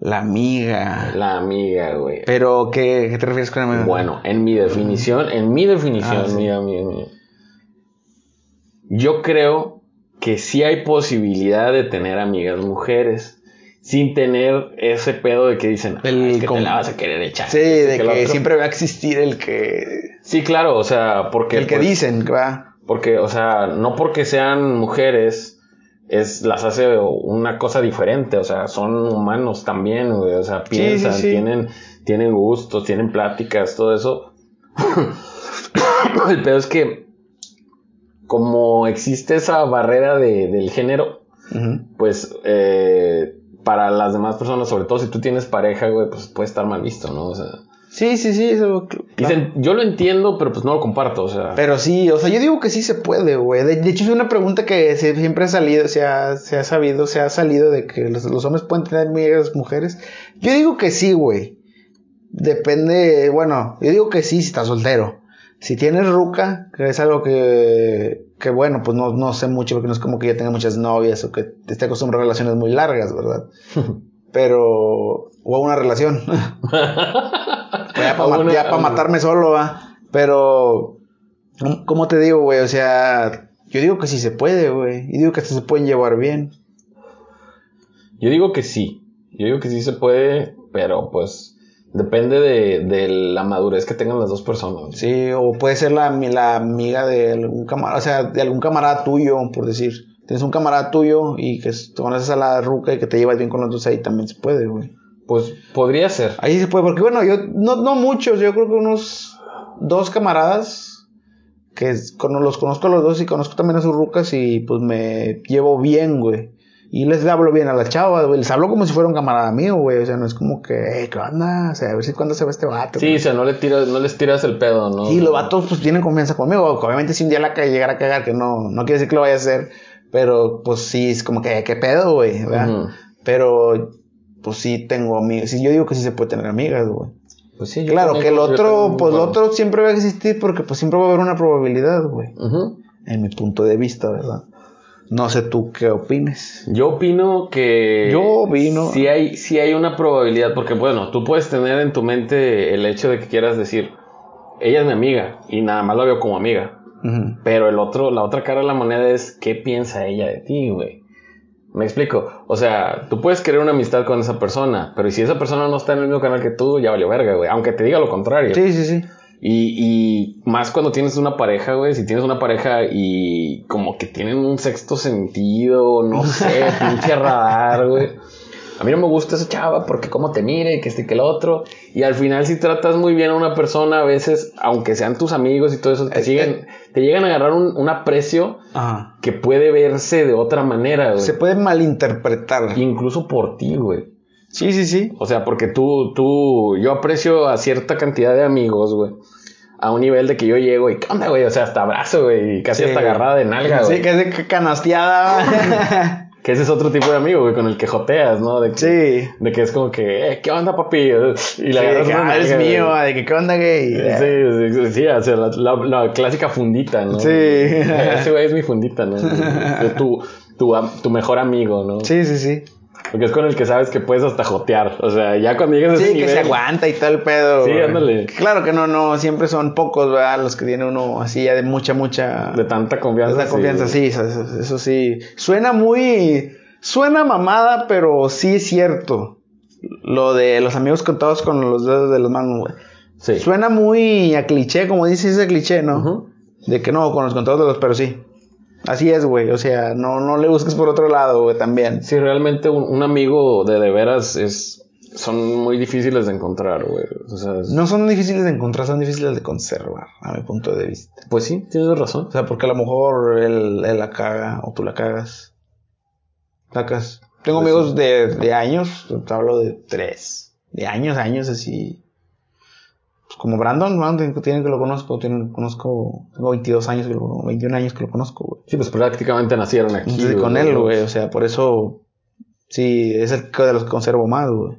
La amiga. La amiga, güey. Pero, ¿qué, qué te refieres con amiga? Bueno, en mi definición, en mi definición, Ah, sí. Yo creo que sí hay posibilidad de tener amigas mujeres sin tener ese pedo de que dicen, "Ah, El es que te la vas a querer echar. Sí, Es de que otro". siempre va a existir el que... Sí, claro, o sea, porque... el que pues, dicen, va. Porque, o sea, no porque sean mujeres es las hace una cosa diferente, o sea, son humanos también, güey, o sea, sí, piensan, sí. tienen tienen gustos, tienen pláticas, todo eso. El pedo es que como existe esa barrera de- del género, pues eh, para las demás personas, sobre todo si tú tienes pareja, güey, pues puede estar mal visto, ¿no? O sea, Sí, sí, sí, eso... claro. dicen, yo lo entiendo, pero pues no lo comparto, o sea. Pero sí, o sea, yo digo que sí se puede, güey. De, de hecho, es una pregunta que se- siempre ha salido, se ha, se ha sabido, se ha salido de que los, los hombres pueden tener amigas mujeres. Yo digo que sí, güey. Depende, bueno, yo digo que sí si estás soltero. Si tienes ruca, que es algo que, que bueno, pues no, no sé mucho porque no es como que yo tenga muchas novias o que esté acostumbrado a relaciones muy largas, ¿verdad? Pero, o a una relación. ya para matarme solo, va. Pero, ¿cómo- ¿cómo te digo, güey? O sea, yo digo que sí se puede, güey. Y digo que hasta se pueden llevar bien. Yo digo que sí. Yo digo que sí se puede, pero pues depende de, de la madurez que tengan las dos personas. Sí, o puede ser la, la amiga de algún camarada, o sea, de algún camarada tuyo, por decir. Tienes un camarada tuyo y que te conoces a la ruca y que te llevas bien con los dos, ahí también se puede, güey. Pues podría ser. Ahí se puede, porque bueno, yo, no, no muchos, yo creo que unos dos camaradas que cono- los conozco a los dos y conozco también a sus rucas y pues me llevo bien, güey. Y les hablo bien a las chavas, güey. Les hablo como si fuera un camarada mío, güey. O sea, no es como que, hey, ¿qué onda? O sea, a ver si cuándo se va este vato. Sí, o sea, no, le tiras, no les tiras el pedo, ¿no? Sí, los vatos pues tienen confianza conmigo. Obviamente si un día la llegara a cagar, que no, no quiere decir que lo vaya a hacer. Pero pues sí, es como que, ¿qué pedo, güey? ¿verdad? Pero pues sí tengo amigas. Sí, yo digo que sí se puede tener amigas, güey. Pues sí, yo Claro, que el otro, pues concuerdo. otro siempre va a existir porque pues siempre va a haber una probabilidad, güey. Ujú. En mi punto de vista, ¿verdad? No sé tú qué opines. Yo opino que. Yo opino- Sí hay, sí hay una probabilidad, porque bueno, tú puedes tener en tu mente el hecho de que quieras decir, ella es mi amiga, y nada más la veo como amiga. Ujú. Pero el otro, la otra cara de la moneda es qué piensa ella de ti, güey. Me explico. O sea, tú puedes querer una amistad con esa persona, pero si esa persona no está en el mismo canal que tú, ya valió verga, güey. Aunque te diga lo contrario. Sí, sí, sí. Y, y más cuando tienes una pareja, güey. Si tienes una pareja y como que tienen un sexto sentido, no sé, pinche radar, güey. A mí no me gusta esa chava porque cómo te mire, que este que el otro. Y al final si tratas muy bien a una persona, a veces, aunque sean tus amigos y todo eso, te, siguen, te llegan a agarrar un, un aprecio Ajá. que puede verse de otra manera, güey. Se puede malinterpretar. Incluso por ti, güey. Sí, sí, sí. O sea, porque tú, tú, yo aprecio a cierta cantidad de amigos, güey. A un nivel de que yo llego y, ¿qué onda, güey? O sea, hasta abrazo, güey. Y casi Sí. hasta agarrada de nalga, güey. Sí, de canasteada. Que ese es otro tipo de amigo, güey, con el que joteas, ¿no? De que, sí. de que es como que, eh, ¿qué onda, papi? Y le Sí, de que, ah, nalga, mío, güey. de que qué onda gay. Sí, sí, sí, o sea, la, la- la clásica fundita, ¿no? Sí. Ese güey es mi fundita, ¿no? Es tu, tu, tu mejor amigo, ¿no? Sí, sí, sí. Porque es con el que sabes que puedes hasta jotear. O sea, ya cuando llegas a ese Sí, que nivel... se aguanta y todo el pedo. Sí, ándale. Claro que no, no, siempre son pocos, ¿verdad? Los que tiene uno así ya de mucha, mucha. De tanta confianza. tanta confianza, sí, eso, eso- eso sí. Suena muy. Suena mamada, pero sí es cierto. Lo de los amigos contados con los dedos de las manos, güey. Sí. Suena muy a cliché, como dice ese cliché, ¿no? De que no, con los contados de los, pero sí. Así es, güey. O sea, no, no le busques por otro lado, güey, también. Sí, realmente un, un amigo de de veras es... Son muy difíciles de encontrar, güey. O sea, es- No son difíciles de encontrar, son difíciles de conservar, a mi punto de vista. pues sí, tienes razón. O sea, porque a lo mejor él, él la caga o tú la cagas. Sacas. Tengo Pues amigos de, de años, te hablo de tres. De años, años así. Como Brandon, Brandon tiene que lo conozco, tiene, conozco, tengo 22 años, que lo, 21 años que lo conozco, güey. Sí, pues prácticamente nacieron aquí. Güey, con él, güey, o sea, por eso, sí, es el que de los que conservo más, güey.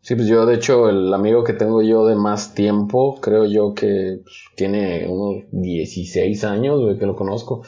Sí, pues yo, de hecho, el amigo que tengo yo de más tiempo, creo yo que pues, tiene unos 16 años, güey, que lo conozco.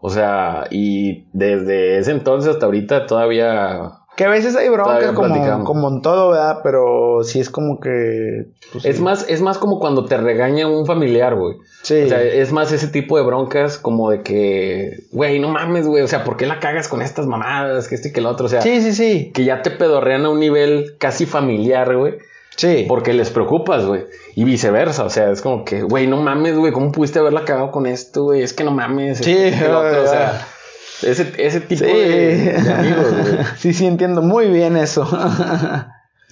O sea, y desde ese entonces hasta ahorita todavía... Que a veces hay broncas como, como en todo, ¿verdad? Pero sí es como que... pues, Es sí. más, es más como cuando te regaña un familiar, güey. Sí. O sea, es más ese tipo de broncas como de que, güey, no mames, güey, o sea, ¿por qué la cagas con estas mamadas, que este y que el otro? O sea, sí, sí, sí. que ya te pedorrean a un nivel casi familiar, güey, Sí. porque les preocupas, güey. Y viceversa, o sea, es como que, güey, no mames, güey, ¿cómo pudiste haberla cagado con esto, güey? Es que no mames. Sí, este, que el otro, o sea, ese, ese tipo Sí. de, de amigos, güey. sí, sí, entiendo muy bien eso.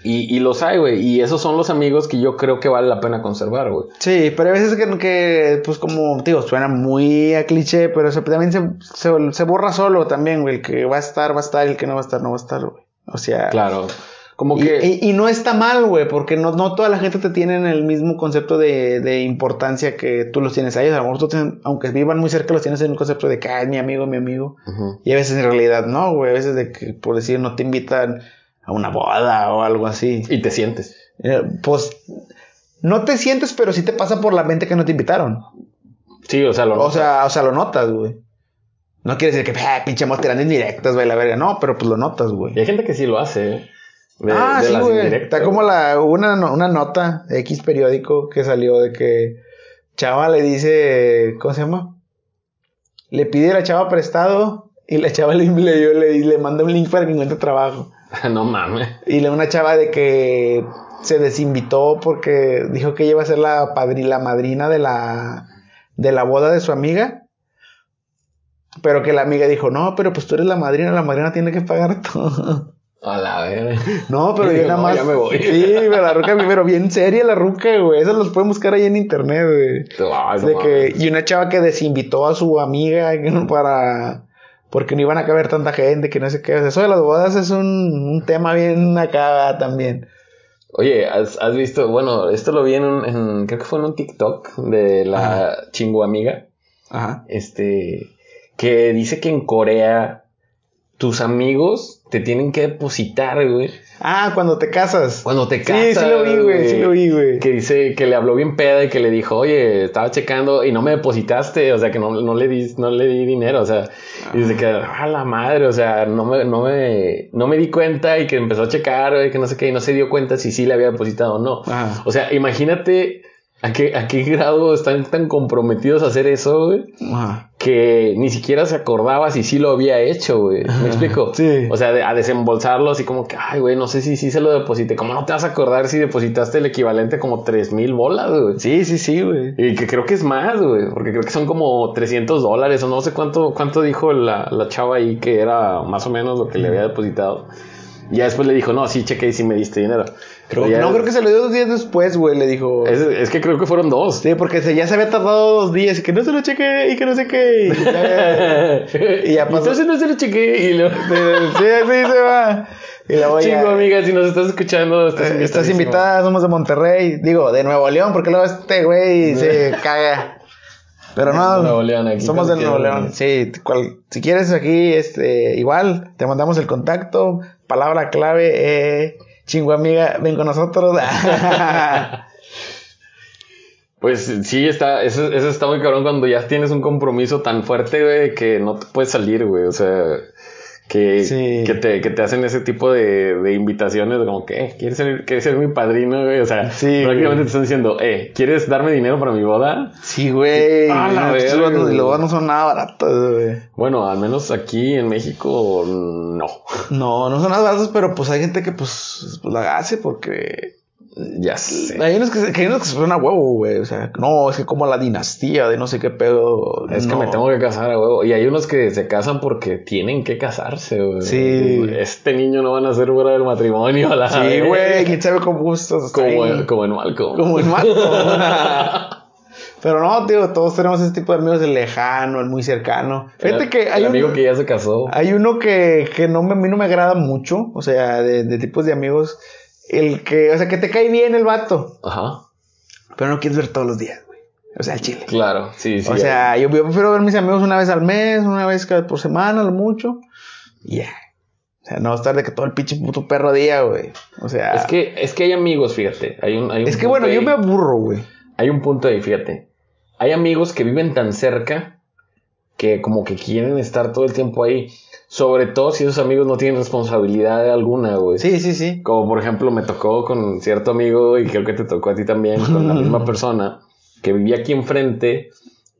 Y, y los hay, güey, y esos son los amigos que yo creo que vale la pena conservar, güey. sí, pero hay veces que, que, pues como, digo, suena muy a cliché, pero también se, se, se borra solo también, güey. El que va a estar, va a estar, el que no va a estar, no va a estar, güey. O sea... Claro. Como que... y- y no está mal, güey, porque no, no toda la gente te tiene en el mismo concepto de, de importancia que tú los tienes a ellos. A lo mejor tú, tienes- aunque vivan muy cerca, los tienes en un concepto de que, ah, es mi amigo, mi amigo. Y a veces en realidad no, güey. A veces de que, por decir, no te invitan a una boda o algo así. Y te sientes. Eh, pues, no te sientes, pero sí te pasa por la mente que no te invitaron. Sí, o sea, lo O notas. sea, o sea, lo notas, güey. No quiere decir que, ah, pinche tirando indirectas, güey, la verga. No, pero pues lo notas, güey. Y hay gente que sí lo hace, ¿eh? De- ah, de sí, güey. Está como la, una, una nota X periódico que salió de que Chava le dice, ¿cómo se llama? Le pide a la chava prestado y la chava le, le, le, le manda un link para que encuentre trabajo. no mames. Y le una chava de que se desinvitó porque dijo que ella iba a ser la padri, la madrina de la, de la boda de su amiga. Pero que la amiga dijo, no, pero pues tú eres la madrina, la madrina tiene que pagar todo. A la verga. No, pero yo nada "No, más. ya me voy". Sí, pero la ruca, pero bien seria la ruca, güey. Eso los pueden buscar ahí en internet, güey. No de que, y una chava que desinvitó a su amiga para. Porque no iban a caber tanta gente, que no sé qué. Eso de las bodas es un, un tema bien acá también. Oye, ¿has, has visto? Bueno, esto lo vi en, un- en- Creo que fue en un TikTok de la chingo amiga. Ajá. Este. Que dice que en Corea tus amigos te tienen que depositar, güey. Ah, cuando te casas. Cuando te Sí, casas. sí lo vi, güey, sí lo vi, güey. Que dice que le habló bien peda y que le dijo, oye, estaba checando y no me depositaste, o sea, que no, no le di, no le di dinero, o sea, y dice que, a la madre, o sea, no me, no me, no me di cuenta y que empezó a checar, güey, que no sé qué, y no se dio cuenta si sí le había depositado o no. O sea, imagínate ¿A qué, ¿A qué grado están tan comprometidos a hacer eso, güey? Ajá. Que ni siquiera se acordaba si sí lo había hecho, güey. ¿Me explico? Sí. O sea, de- a desembolsarlo así como que, ay, güey, no sé si sí se lo deposité. ¿Cómo no te vas a acordar si depositaste el equivalente como tres mil bolas, güey? Sí, sí, sí, güey. Y que creo que es más, güey, porque creo que son como 300 dólares o no sé cuánto, cuánto dijo la, la chava ahí que era más o menos lo que le había depositado. Y ya después le dijo, no, sí, cheque y sí me diste dinero. Creo, ya- no, creo que se lo dio dos días después, güey. Le dijo. Es, es que creo que fueron dos. Sí, porque se, ya se había tardado dos días y que no se lo cheque y que no sé qué. Y ya, y ya pasó. Entonces no se lo chequé y lo... sí, sí, se va. Y luego ya. Chingo, amiga, si nos estás escuchando, estás, eh, Estás invitada, somos de Monterrey. Digo, de Nuevo León, porque luego este güey se caga. Pero no, De Nuevo León, aquí somos de cuando Nuevo. León. Sí, cual- si quieres aquí, este, igual, te mandamos el contacto, palabra clave, eh, chingo amiga, ven con nosotros. Pues sí, está, eso, eso está muy cabrón cuando ya tienes un compromiso tan fuerte, güey, que no te puedes salir, güey. O sea, que, Sí. que, te, que te hacen ese tipo de, de invitaciones, de como que, eh, ¿quieres ser, quieres ser mi padrino, güey? O sea, Sí, prácticamente güey. te están diciendo, eh, ¿quieres darme dinero para mi boda? sí, güey. Ah, la güey. los bodas no son nada baratos, güey. Bueno, al menos aquí en México, no. No, no son nada baratos, pero pues hay gente que pues, pues la hace porque Ya sé. Hay unos que, se- que hay unos que se ponen a huevo, güey. O sea, no, es que como la dinastía de no sé qué pedo. Es que me tengo que casar a huevo. Y hay unos que se casan porque tienen que casarse, güey. Sí. Este niño no van a ser fuera del matrimonio. A la Sí, güey, quién sabe con gustos. Como, en- como en Malcolm. como en Marco. Pero no, tío, todos tenemos ese tipo de amigos, el lejano, el muy cercano. Fíjate El- que hay el un, amigo que ya se casó. hay uno que, que no me, a mí no me agrada mucho, o sea, de, de tipos de amigos. El que, o sea, que te cae bien el vato, Ajá. pero no quieres ver todos los días, güey. O sea, el chile. Claro, sí, sí. o sea, yo, yo prefiero ver a mis amigos una vez al mes, una vez cada por semana, lo mucho. Y ya. O sea, no estar de que todo el pinche puto perro día, güey. O sea, es que, es que hay amigos, fíjate. Hay un, hay un es que bueno, yo me aburro, güey. Hay un punto ahí, fíjate. Hay amigos que viven tan cerca que como que quieren estar todo el tiempo ahí. Sobre todo si esos amigos no tienen responsabilidad alguna, güey. Sí, sí, sí. Como por ejemplo me tocó con cierto amigo y creo que te tocó a ti también con la misma persona que vivía aquí enfrente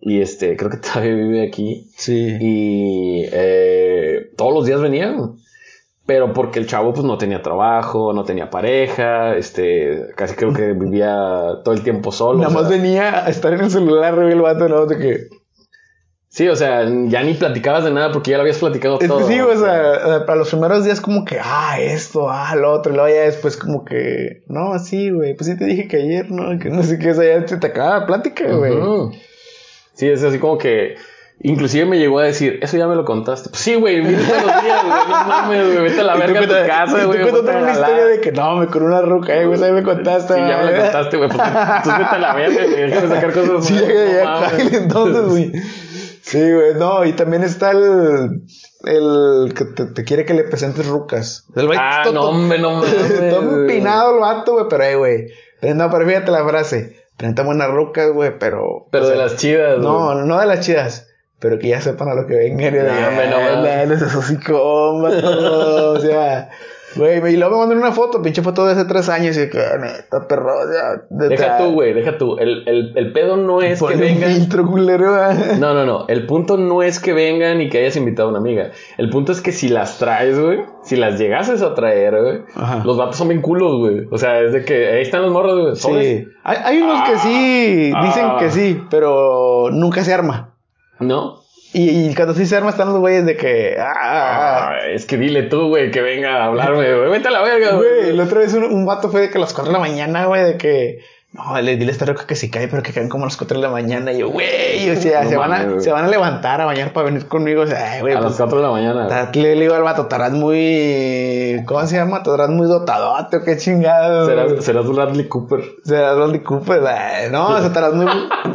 y este creo que todavía vive aquí Sí. y eh, todos los días venían pero porque el chavo pues no tenía trabajo no tenía pareja este casi creo que vivía todo el tiempo solo Nada más sea, venía a estar en el celular, el vato, no, de que... sí o sea ya ni platicabas de nada porque ya lo habías platicado Es todo sí, o sea, para los primeros días como que, ah, esto, ah, lo otro, y luego ya después como que, no, sí, güey, pues sí te dije que ayer, ¿no? Que no sé qué, o sea, ya te, te acaba la plática, güey. Sí, es así como que. Inclusive me llegó a decir, eso ya me lo contaste. Pues sí, güey, vienes todos los días, güey. No mames, güey. Vete a la verga a tu casa, güey. Tú cuéntame una historia de que no, me con una ruca, eh, güey, ¿sabes? me contaste. Sí, ya me lo contaste, güey. Pues tú vete a la verga, güey. Déjame sacar cosas. Sí, ya, ya, entonces, güey. Sí, güey, no, y también está el, el que te, te quiere que le presentes rucas. El vato Ah, no, hombre, no. Todo empinado el vato, güey, pero, eh, güey. Pero No, pero fíjate la frase. Presenta buenas rucas, güey, pero. Pero o de las chidas, No, güey. no de las chidas. Pero que ya sepan a lo que de, No, hombre, no, no, hocicón, vato", O sea, güey, y luego me mandan una foto, pinche foto de hace tres años. Y que, "Ah, neta, perro, de- Deja tú, güey, deja tú. El, el, el pedo no es que un vengan. filtro culero, ah. No, no, no. El punto no es que vengan y que hayas invitado a una amiga. El punto es que si las traes, güey, si las llegases a traer, güey, los vatos son bien culos, güey. O sea, es de que ahí están los morros, güey. Sí. Hay, hay unos que sí dicen Ah. que sí, pero nunca se arma. ¿No? Y, y cuando sí se arma están los güeyes de que. ah, ah, Ah, es que dile tú, güey, que venga a hablarme, güey. Vete a la verga, ah. güey. Güey, la otra vez un, un vato fue de que a las 4 de la mañana, güey, de que. No, le dile a esta roca que si cae, pero que caen como a las 4 de la mañana. Y yo, güey, o sea, No se, van a, güey. se van a levantar a bañar para venir conmigo. O sea, güey, A las pues, 4 de la mañana. le digo al vato, estarás muy. ¿Cómo se llama? Estarás muy dotadote o qué chingado. Serás, serás Bradley Cooper. Serás Bradley Cooper. No, o sea, estarás muy,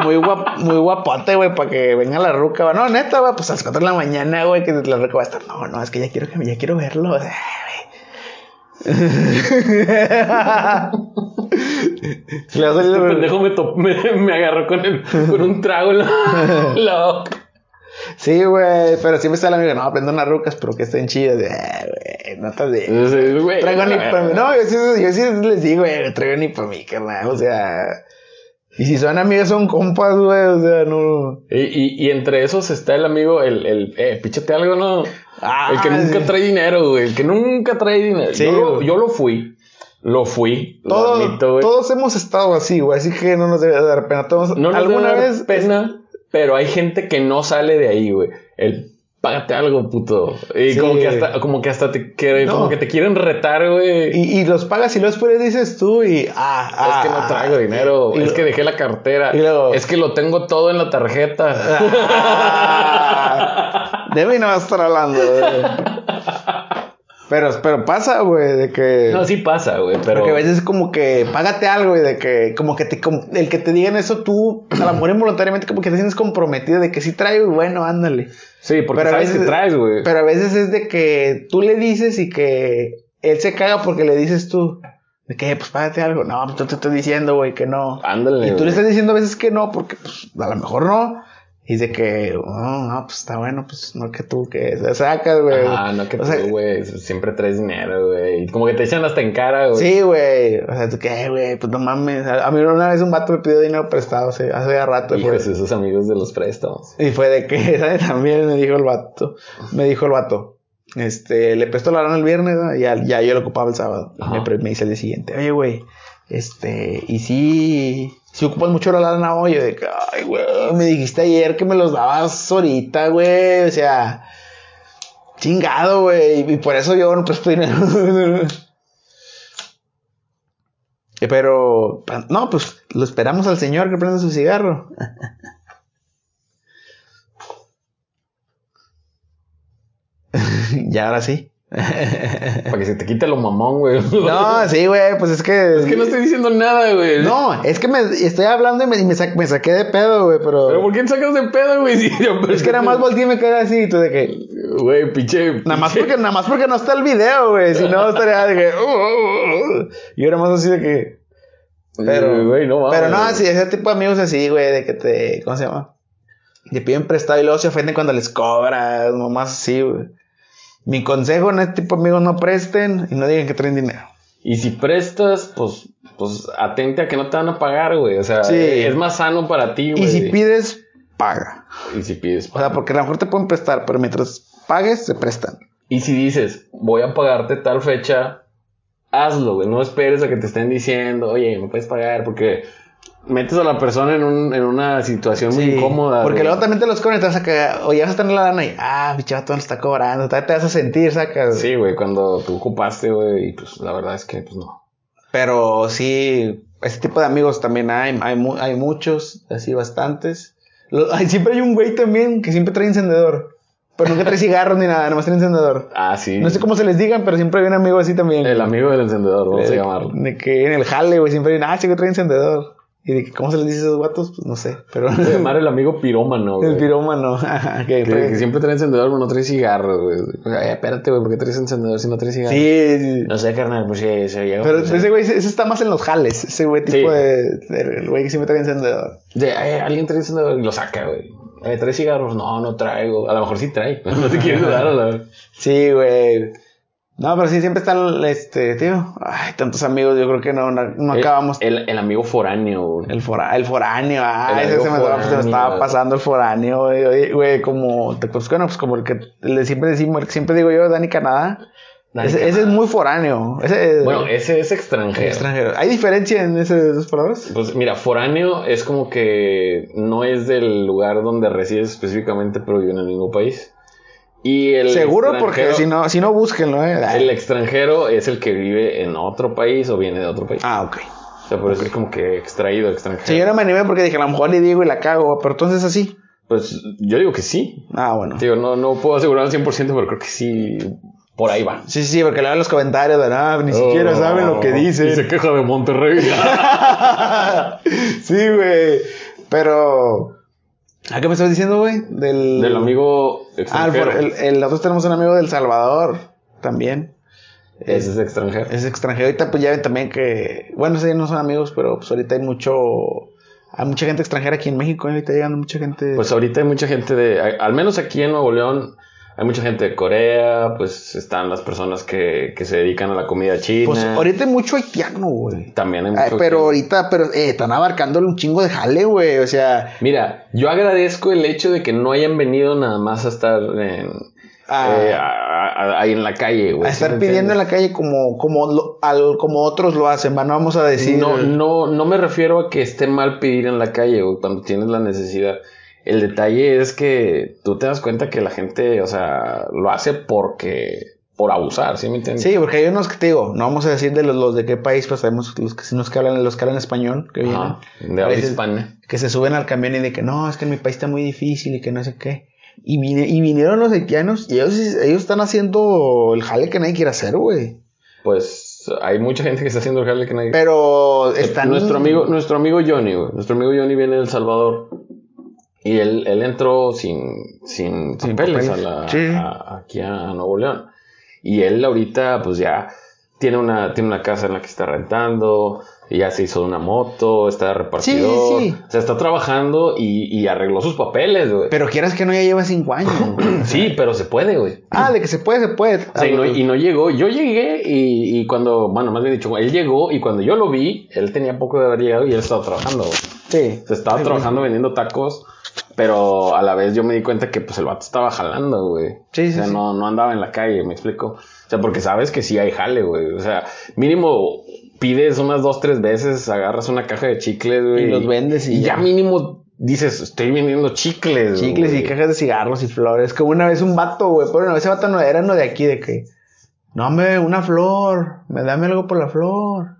muy, guap, muy guapote, güey, para que venga la güey. No, neta, güey, pues a las 4 de la mañana, güey, que la ruca va a estar. No, no, es que ya quiero, que, ya quiero verlo. o sea, güey. Le va a salir Este el- pendejo me, to- me, me agarró con, el, con un trago en la, boca. Sí, güey, pero siempre está el amigo, no, aprendo unas rucas, pero que estén chidas. Eh, güey, no te digo. Entonces, güey, Traigo ni para mí. No, yo sí, yo sí les digo, güey, traigo ni para mí, carnal. O sea, Y si son amigas, son compas, güey. O sea, no. Y, y, y entre esos está el amigo, el, el eh, píchate algo, ¿no? Ah, el que nunca sí. trae dinero, güey. El que nunca trae dinero. Sí, yo lo fui. Lo fui. Lo Todo- admito, güey. todos hemos estado así, güey. Así que no nos debe dar pena. Todos, No nos alguna debe dar vez. pena, pero hay gente que no sale de ahí, güey. El págate algo, puto. Y Sí. como que hasta, como que hasta te quieren, No. como que te quieren retar, güey. Y, y los pagas y luego después dices tú y. Ah, ah, es que no traigo dinero, y es que dejé la cartera, y luego- es que lo tengo todo en la tarjeta. Ah, de mí no vas a estar hablando, güey. Pero, pero pasa, güey, de que. no, sí pasa, güey, pero Porque a veces es como que págate algo y de que, como que te, com- el que te digan eso tú, a lo mejor involuntariamente como que te sientes comprometido de que sí traigo y bueno, ándale. sí, porque pero a sabes veces- que traes, güey. Pero a veces es de que tú le dices y que él se caga porque le dices tú. De que, pues págate algo. No, pues yo te estoy diciendo, güey, que no. Ándale. Y tú le estás diciendo a veces que no, porque pues a lo mejor no. Y de que, oh, no, pues está bueno, pues no que tú, que sacas, güey. Ah, no que O tú, güey, siempre traes dinero, güey. Y como que te echan hasta en cara, güey. Sí, güey. O sea, de que, "Eh, güey, pues no mames. A mí una vez un vato me pidió dinero prestado hace, hace ya rato. Hijos, fue- esos amigos de los préstamos. Y fue de que, ¿sabes? También me dijo el vato. Me dijo el vato. Este, le prestó la lana el viernes, ¿no? y ya, ya yo lo ocupaba el sábado. Y me, me dice el día siguiente, oye, güey, este, y si, si ocupas mucho la lana hoy, de que, ay, güey, me dijiste ayer que me los dabas ahorita, güey, o sea, chingado, güey, y por eso yo no presto dinero. Pero, no, pues lo esperamos al señor que prenda su cigarro. ya ahora sí. Para que se te quite lo mamón, güey. No, sí, güey, pues es que. Es que no estoy diciendo nada, güey. No, es que me estoy hablando y me, me, sa- me saqué de pedo, güey, pero. Pero ¿por qué te sacas de pedo, güey? Yo- es que nada más volteé y me quedé así, tú de que. Güey, pinche. Nada más porque, nada más porque no está el video, güey. Si no estaría de que. "Uh, uh, uh". Y ahora más así de que. Pero, Güey, no mames. pero no, sí, ese tipo de amigos así, güey, de que te. ¿Cómo se llama? Te piden prestado y luego se ofenden cuando les cobras, nomás así, güey. Mi consejo en este tipo de amigos no presten y no digan que traen dinero. Y si prestas, pues, pues atente a que no te van a pagar, güey. O sea, Sí. es más sano para ti, güey. Y si pides, paga. Y si pides. O sea, porque a lo mejor te pueden prestar, pero mientras pagues, se prestan. Y si dices, voy a pagarte tal fecha, hazlo, güey. No esperes a que te estén diciendo, oye, me puedes pagar, porque metes a la persona en, un, en una situación muy Sí, incómoda. Porque güey. luego también te los cobran y te vas a. O ya vas a tener la lana y, ah, mi chaval, todo lo está cobrando. Te vas a sentir, sacas. Sí, güey, cuando tú ocupaste, güey, y pues la verdad es que, pues no. Pero sí, ese tipo de amigos también hay. Hay, hay muchos, así bastantes. Lo- siempre hay un güey también que siempre trae encendedor. Pero nunca trae cigarros ni nada, nomás trae encendedor. Ah, sí. No sé cómo se les digan, pero siempre hay un amigo así también. El amigo del encendedor, vamos a de, llamarlo. de que en el jale, güey, siempre hay, ah, chico, trae encendedor. Y de que, ¿cómo se les dice a esos guatos? Pues no sé, pero... A llamar el amigo pirómano, güey. el pirómano. que, Que, que siempre trae encendedor, pero no trae cigarro, güey. Ay, espérate, güey, ¿por qué traes encendedor si no traes cigarro? Sí, sí. No sé, carnal, pues sí, se llega. Pero pues, ese güey, ese está más en los jales. Ese güey tipo Sí. de, El güey que siempre trae encendedor. De, "Ay, alguien trae encendedor y lo saca, güey. Eh, ¿Trae cigarros? No, no traigo. A lo mejor sí trae. No te quieres dar a la... Sí, güey. No, pero sí, siempre están, este, tío. Ay, tantos amigos, yo creo que no, no, no acabamos. El, amigo foráneo, güey. El, fora, el foráneo, ah, El ese se me, estaba- se me estaba foráneo. pasando el foráneo, güey, güey, como, te- pues bueno, pues como el que le siempre decimos, el que siempre digo yo, Dani Canadá. Dani ese, Canadá. ese es muy foráneo. Ese, Bueno, ese es extranjero. extranjero. ¿Hay diferencia en esas palabras? Pues mira, foráneo es como que no es del lugar donde resides específicamente, pero vive en el mismo país. Y el Seguro, porque si no, si no, búsquenlo, eh. El extranjero es el que vive en otro país o viene de otro país. Ah, ok. O sea, por eso es como que extraído extranjero. Sí, yo no me animé porque dije, a lo mejor le digo y la cago, pero entonces así. Pues yo digo que sí. Ah, bueno. Digo, no, no puedo asegurar al 100%, pero creo que sí. Por ahí va. Sí, sí, sí, porque le dan los comentarios de nada, ni siquiera Oh, saben lo que Y dicen. se queja de Monterrey. sí, güey. Pero. ¿A qué me estás diciendo, güey? Del. Del amigo Ah, el, extranjero. el- el- nosotros tenemos un amigo del Salvador también. Ese es extranjero. Es extranjero. Ahorita, pues ya ven también que. Bueno, sí, no son amigos, pero pues ahorita hay mucho. Hay mucha gente extranjera aquí en México. ¿eh? Ahorita llegando mucha gente. Pues ahorita hay mucha gente de. Al menos aquí en Nuevo León. Hay mucha gente de Corea, pues están las personas que, que se dedican a la comida china. Pues ahorita hay mucho haitiano, güey. También hay Ay, mucho pero que- ahorita, pero eh, están abarcándole un chingo de jale, güey. O sea, Mira, yo agradezco el hecho de que no hayan venido nada más a estar en, a, eh, a- a- ahí en la calle, güey. a estar ¿sí me pidiendo en la calle como, como, lo- al- como otros lo hacen, va, no vamos a decir. No, no, no me refiero a que esté mal pedir en la calle, güey, cuando tienes la necesidad. El detalle es que tú te das cuenta que la gente, o sea, lo hace porque, por abusar, ¿sí me entiendes? Sí, porque hay unos que te digo, no vamos a decir de los, los de qué país, pero sabemos los que, los que hablan, los que hablan español, que vienen, de habla hispana. que se suben al camión y de que no, es que en mi país está muy difícil y que no sé qué. Y, vine- y vinieron los haitianos y ellos, ellos están haciendo el jale que nadie quiere hacer, güey. Pues hay mucha gente que está haciendo el jale que nadie... Pero están... Nuestro amigo, nuestro amigo Johnny, güey. Nuestro amigo Johnny viene de El Salvador. Y él, él entró sin, sin, Sin papeles, a la- Sí. a- aquí a Nuevo León. Y él ahorita, pues ya tiene una, tiene una casa en la que está rentando, ya se hizo una moto, está repartidor. sí. O sea, está trabajando y, y arregló sus papeles, güey. Pero quieras que no, ya lleva cinco años. Sí, pero se puede, güey. ah, de que se puede, se puede. O sea, y, no, y no llegó. Yo llegué y, y cuando, bueno, más bien dicho, él llegó y cuando yo lo vi, él tenía poco de haber llegado y él estaba trabajando. güey. Sí. Se estaba trabajando vendiendo tacos, pero a la vez yo me di cuenta que pues el vato estaba jalando, güey. Sí, sí, O sea, sí. no, no andaba en la calle, me explico. O sea, porque sabes que sí hay jale, güey. O sea, mínimo pides unas dos, tres veces, agarras una caja de chicles, güey. Y los vendes y ya ya. mínimo dices, estoy vendiendo chicles. Chicles y cajas de cigarros y flores. Como una vez un vato, güey. Pero no, ese vato no era uno de aquí, de que. No, me una flor. Me dame algo por la flor.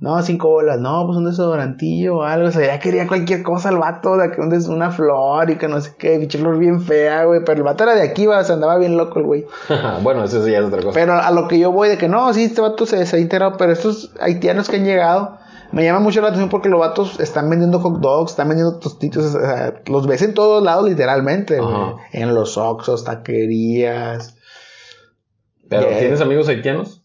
No, cinco bolas. No, pues un desodorantillo o algo. O sea, ya quería cualquier cosa el vato. De que un des- una flor y que no sé qué. Pinche flor bien fea, güey. Pero el vato era de aquí, güey. O sea, andaba bien loco el güey. bueno, eso sí ya es otra cosa. Pero a lo que yo voy de que no, sí, este vato se, se ha integrado, pero estos haitianos que han llegado, me llama mucho la atención porque los vatos están vendiendo hot dogs, están vendiendo tostitos, o sea, los ves en todos lados literalmente, güey. En los oxos, taquerías. Pero, Yeah. ¿tienes amigos haitianos?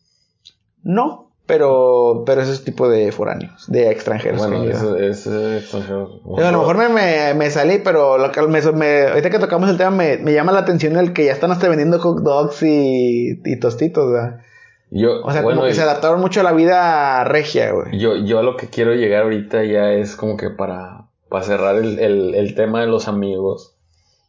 No, pero, pero ese es tipo de foráneos, de extranjeros. Bueno, que es, llegan. es, extranjero. Digo, a lo mejor me, me, me salí, pero lo que me, me- ahorita que tocamos el tema me, me llama la atención el que ya están hasta vendiendo hot dogs y, y tostitos, ¿verdad? Yo, O sea, bueno, como que y- se adaptaron mucho a la vida regia, güey. Yo, yo a lo que quiero llegar ahorita ya es como que para, para cerrar el, el, el tema de los amigos.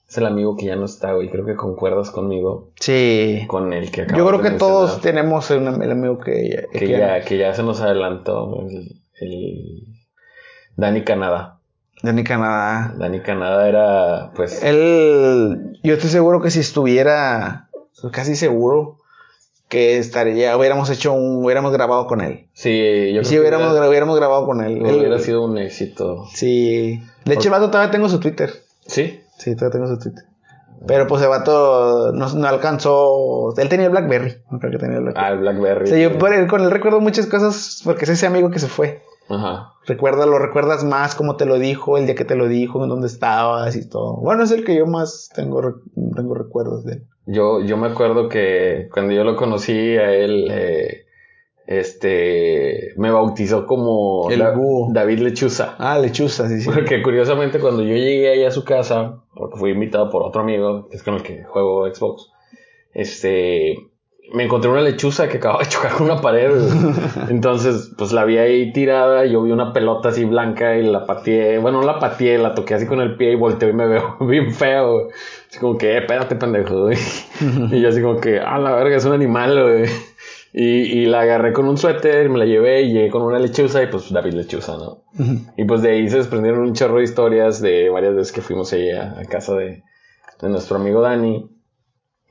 Es el amigo que ya no está, güey. Creo que concuerdas conmigo. Sí. Con el que acabas Yo creo de que todos tenemos el amigo que, Que ya, que ya se nos adelantó. El, el Dani Canadá. de ni Canadá. Dani Canadá era, pues. Él, yo estoy seguro que si estuviera, casi seguro que estaría, hubiéramos hecho un, hubiéramos grabado con él. sí, yo creo Si que hubiéramos, hubiera, gra- hubiéramos grabado con él. Él- hubiera sido un éxito. Sí. De hecho, el vato todavía tengo su Twitter. Sí. Sí, todavía tengo su Twitter. Pero pues el vato no, no alcanzó. Él tenía el Blackberry. No creo que tenía el Blackberry. Ah, el Blackberry. O sea, yo por él- con él recuerdo muchas cosas porque es ese amigo que se fue. Ajá. Recuerda, lo recuerdas más cómo te lo dijo, el día que te lo dijo, en dónde estabas y todo. Bueno, es el que yo más tengo, tengo recuerdos de él. Yo, yo me acuerdo que cuando yo lo conocí a él, eh, este, me bautizó como El Da- búho. David Lechuza. Ah, lechuza, sí, sí. Porque curiosamente cuando yo llegué ahí a su casa, porque fui invitado por otro amigo, que es con el que juego Xbox, este, me encontré una lechuza que acababa de chocar con una pared. Entonces, pues la vi ahí tirada, yo vi una pelota así blanca y la pateé, bueno, no la pateé, la toqué así con el pie y volteé y me veo bien feo. Así como que, "Eh, espérate, pendejo. güey. y yo así como que, ah, la verga, es un animal, güey. Y, y la agarré con un suéter, me la llevé y llegué con una lechuza y pues David Lechuza, ¿no? Y pues de ahí se desprendieron un chorro de historias de varias veces que fuimos ahí a, a casa de, de nuestro amigo Dani.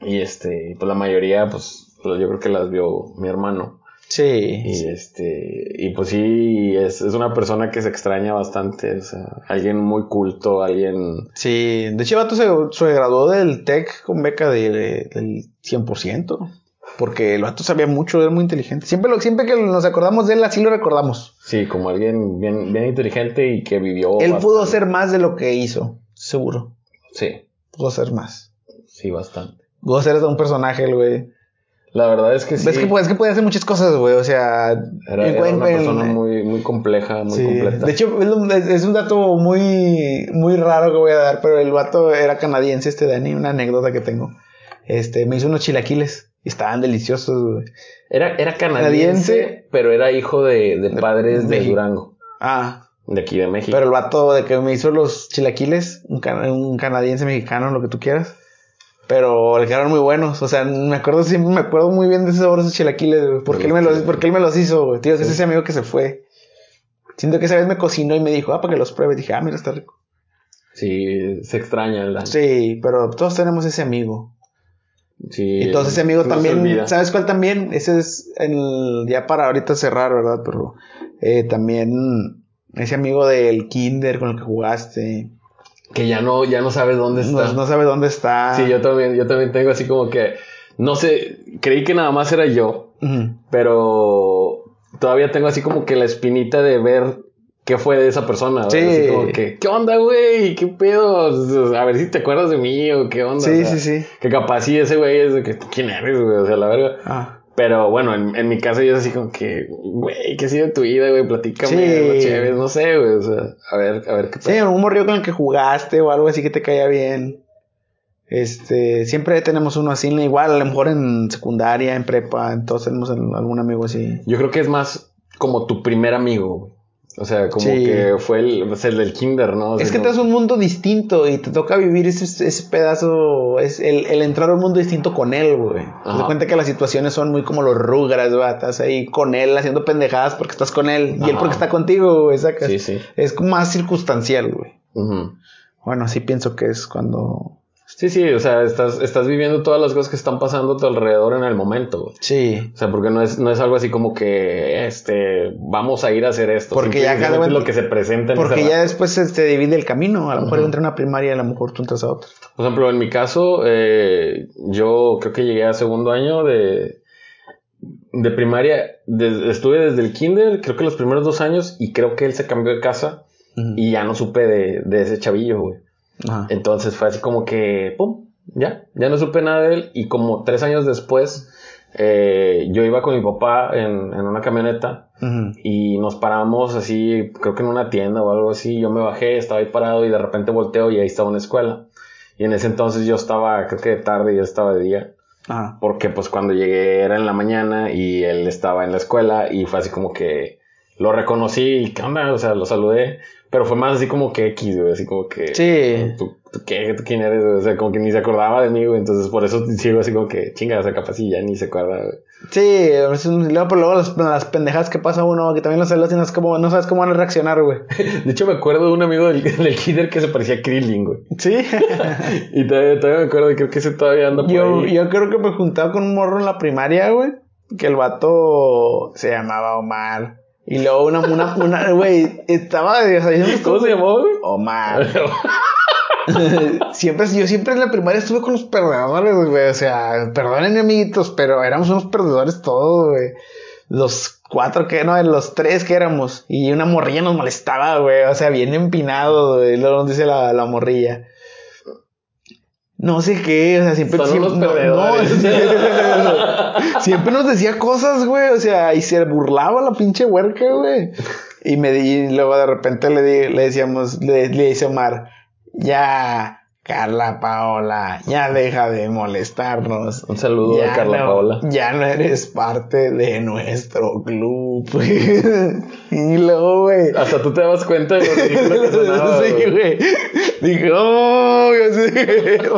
Y este, pues la mayoría, pues, pues, yo creo que las vio mi hermano. Sí. Y este, y pues sí, es, es una persona que se extraña bastante, o sea, alguien muy culto, alguien... Sí. De hecho, vato se, se graduó del TEC con beca de- de- del 100%. Porque el vato sabía mucho, era muy inteligente. Siempre, lo, siempre que nos acordamos de él, así lo recordamos. Sí, como alguien bien, bien inteligente y que vivió... él pudo hacer más de lo que hizo, seguro. Sí, Pudo hacer más. sí, bastante. Pudo ser hasta un personaje, güey. La verdad es que sí. Ves que, es que puede hacer muchas cosas, güey. O sea, Era, una persona muy, muy compleja, muy sí. completa. De hecho, es, un- es- es un dato muy, muy raro que voy a dar, pero el vato era canadiense, este Dani, una anécdota que tengo. Este, me hizo unos chilaquiles. Y estaban deliciosos, güey. Era, era canadiense, Canadiense. pero era hijo de, de padres de. Durango, Ah, de aquí de México. pero el vato de que me hizo los chilaquiles, un, cana- un canadiense mexicano, lo que tú quieras. Pero le quedaron muy buenos. O sea, me acuerdo siempre, me acuerdo muy bien de ese sabor de esos chilaquiles, güey. Porque él me los, porque él me los hizo, güey. Tío, es ese amigo que se fue. Siento que esa vez me cocinó y me dijo, ah, para que los pruebe. Dije, ah, mira, está rico. Sí, se extraña daño. Sí, pero todos tenemos ese amigo. Sí, Entonces ese amigo también. ¿sabes cuál también? Ese es el, ya para ahorita cerrar, ¿verdad? Pero eh, también ese amigo del kinder con el que jugaste. Que ya no, ya no sabes dónde está. No, no sabe dónde está. Sí, yo también, yo también tengo así como que, no sé, creí que nada más era yo, pero todavía tengo así como que la espinita de ver qué fue de esa persona. Sí. Así como que, ¿qué onda, güey? ¿Qué pedo? A ver si te acuerdas de mí o qué onda. Sí, O sea, sí, sí. Que capaz sí ese güey es de que, ¿quién eres, güey? O sea, la verga. Ah. Pero bueno, en, en mi caso yo es así como que, güey, ¿qué ha sido tu vida, güey? Platícame, Sí. no sé, güey. O sea, a ver, a ver qué Sí, un morrillo con el que jugaste o algo así que te caía bien. Este, siempre tenemos uno así, igual, a lo mejor en secundaria, en prepa, entonces tenemos algún amigo así. Yo creo que es más como tu primer amigo, güey. O sea, como Sí. que fue el, pues, el del kinder, ¿no? O sea, Es que como- te es un mundo distinto y te toca vivir ese, ese pedazo, es el, el entrar a un mundo distinto con él, güey. Te cuenta que las situaciones son muy como los rugras, güey. Estás ahí con él haciendo pendejadas porque estás con él y él porque está contigo, güey, sacas. Sí, sí. Es más circunstancial, güey. Bueno, así pienso que es cuando... Sí, sí, o sea, estás, estás viviendo todas las cosas que están pasando a tu alrededor en el momento, güey. Sí. O sea, porque no es, no es algo así como que, este, vamos a ir a hacer esto. Porque ya cada vez- lo que se presenta en Porque ya después se te divide el camino. A lo mejor Ujú. él entra una primaria y a lo mejor tú entras a otra. Por ejemplo, en mi caso, eh, yo creo que llegué a segundo año de, de primaria. De- estuve desde el kinder, creo que los primeros dos años, y creo que él se cambió de casa y ya no supe de, de ese chavillo, güey. Ajá. Entonces fue así como que, pum, ya, ya no supe nada de él. Y como tres años después, eh, yo iba con mi papá en, en una camioneta y nos paramos así, creo que en una tienda o algo así. Yo me bajé, estaba ahí parado y de repente volteo y ahí estaba una escuela. Y en ese entonces yo estaba, creo que de tarde y él estaba de día. Ajá. Porque pues cuando llegué era en la mañana y él estaba en la escuela y fue así como que lo reconocí y qué onda, o sea, lo saludé. Pero fue más así como que X, güey, así como que... Sí. ¿Tú, tú qué? ¿Tú quién eres? O sea, como que ni se acordaba de mí, güey. Entonces por eso sigo así como que chinga, o sea, capaz y ya ni se acuerda, güey. Sí, luego, pero luego las, las pendejadas que pasa uno, que también los saludas y no, sabes cómo- no sabes cómo van a reaccionar, güey. De hecho, me acuerdo de un amigo del, del kinder que se parecía a Krillin, güey. Sí. Y todavía, todavía me acuerdo creo que ese todavía anda por yo, ahí. yo creo que me juntaba con un morro en la primaria, güey. Que el vato se llamaba Omar. Y luego una, una, una, güey, estaba. ¿Cómo se llamó, güey? Omar. siempre, yo siempre en la primaria estuve con los perdedores, güey. O sea, perdonen, amiguitos, pero éramos unos perdedores todos, güey. Los cuatro que, no, los tres que éramos. Y una morrilla nos molestaba, güey. O sea, bien empinado, güey. Luego nos dice la, la morrilla. No sé qué, o sea, siempre, Son siempre, unos no, perdedores. no, siempre nos decía cosas, güey, o sea, y se burlaba la pinche huerca, güey. Y me di, y luego de repente le di, le decíamos, le, le dice Omar, ya, Carla Paola, ya deja de molestarnos. Un saludo Ya a Carla no- Paola. Ya no eres parte de nuestro club. y luego, güey. Hasta tú te dabas cuenta de lo que sonaba, sí, güey. Dije, oh,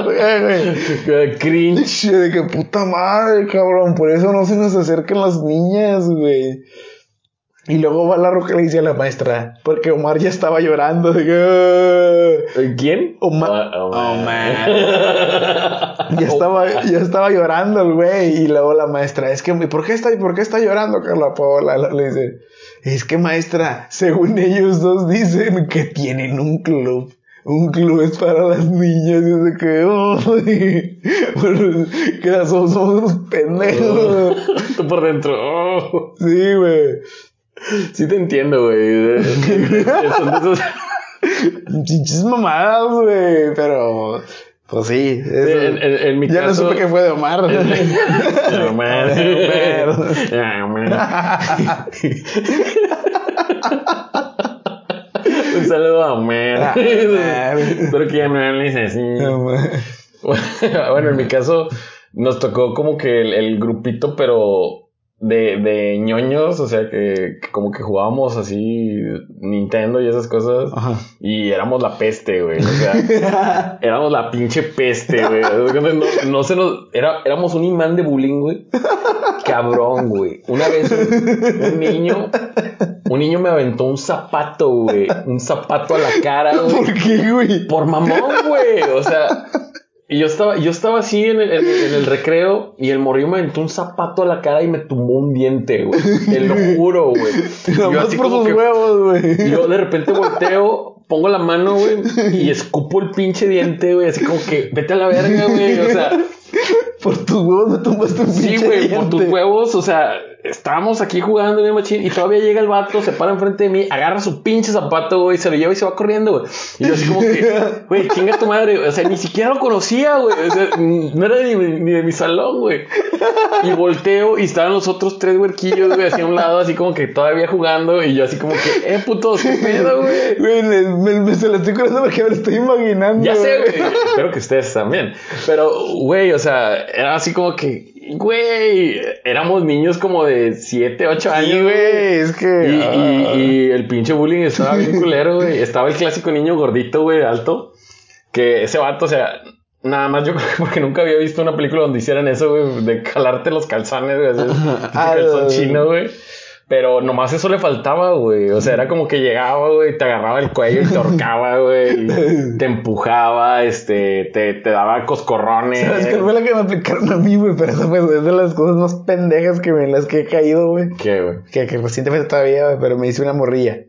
güey. Cringe. De que puta madre, cabrón. Por eso no se nos acercan las niñas, güey. Y luego va la roca y le dice a la maestra, porque Omar ya estaba llorando. De que. ¿Quién? Omar. Ah, Omar. Ya estaba, ya estaba llorando el güey. Y luego la maestra, es que, ¿y ¿por qué está, por qué está llorando, Carla Paola? Le dice, es que maestra, según ellos dos dicen que tienen un club. Un club es para las niñas. Y yo sé que, bueno, que somos, somos unos pendejos. Tú por dentro. oh. Sí, güey. Sí te entiendo, güey. Son de esos- Pinches mamadas, güey. Pero, pues sí. Eso- en, en- en mi ya no supe que fue de Omar. Omar. Omar. Un saludo a Omar. Ah, Omar. Espero que ya no hables así. Bueno, en mi caso, nos tocó como que el, el grupito, pero de, de ñoños, o sea, que, que como que jugábamos así Nintendo y esas cosas. Ajá. Y éramos la peste, güey. O sea, éramos la pinche peste, güey. No, no se nos. Era, éramos un imán de bullying, güey. Cabrón, güey. Una vez un, un niño. Un niño me aventó un zapato, güey. Un zapato a la cara, güey. ¿Por qué, güey? Por mamón, güey. O sea. Y yo estaba, yo estaba así en el, en, en el recreo y el morrillo me aventó un zapato a la cara y me tumbó un diente, güey. Te lo juro, güey. Yo Nomás así por como sus que- huevos, güey. y yo de repente volteo, pongo la mano, güey, y escupo el pinche diente, güey, así como que vete a la verga, güey. O sea, Por tus huevos me tumbaste un sí, güey, por tus huevos, o sea, estábamos aquí jugando en el machín y todavía llega el vato, se para enfrente de mí, agarra su pinche zapato, güey, se lo lleva y se va corriendo, güey. Y yo así como que, güey, chinga tu madre, o sea, ni siquiera lo conocía, güey. O sea, no era ni, ni de mi salón, güey. Y volteo y estaban los otros tres huerquillos, güey, así a un lado, así como que todavía jugando y yo así como que, eh, putos, qué pedo, güey. Güey, me- se lo estoy curando porque me lo estoy imaginando. Ya sé, güey. Espero que ustedes también. Pero, güey, o sea, era así como que, güey, éramos niños como de 7, 8 años, Sí, güey, es que. Y, ah. y- y el pinche bullying estaba bien culero, güey. Estaba el clásico niño gordito, güey, alto. Que ese vato, o sea, nada más yo creo que porque nunca había visto una película donde hicieran eso, güey, de calarte los calzones, güey. así, Ah, calzón chino, güey. Pero nomás eso le faltaba, güey. O sea, era como que llegaba, güey, te agarraba el cuello y te ahorcaba, güey. Te empujaba, este, te, te daba coscorrones. ¿Sabes qué fue la que me aplicaron a mí, güey? Pero eso fue es de las cosas más pendejas que me en las que he caído, güey. ¿Qué, güey? Que, que recientemente todavía, güey, pero me hice una morrilla.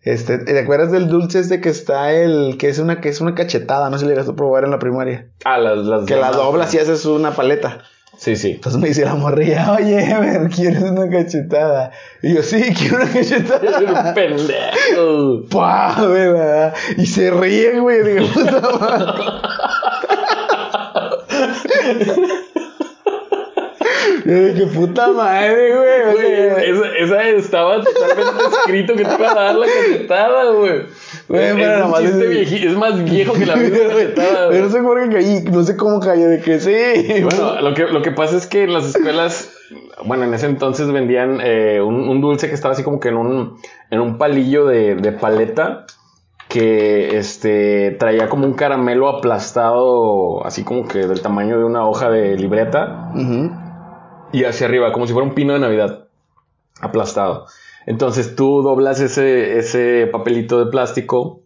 Este, ¿te acuerdas del dulce este que está el, que es una, que es una cachetada? No sé si le llegaste a probar en la primaria. Ah, las, las Que la doblas y haces una paleta. Sí, sí. Entonces me dice la morrilla, oye, a ver, ¿quieres una cachetada? Y yo, sí, quiero una cachetada. Pendejo. ¡Pah! ¿verdad? Y se ríen, güey. Digo, puta madre. Dije, puta madre, güey. Güey, esa, esa estaba totalmente escrito que te iba a dar la cachetada, güey. Güey, es, pero más viejo que la misma cachetada, Pero no sé qué caí, no sé cómo cayó, de que sí. Bueno, lo que, lo que pasa es que en las escuelas, bueno, en ese entonces vendían eh, un, un dulce que estaba así como que en un, en un palillo de, de paleta que este traía como un caramelo aplastado, así como que del tamaño de una hoja de libreta. Y hacia arriba, como si fuera un pino de Navidad aplastado. Entonces tú doblas ese, ese papelito de plástico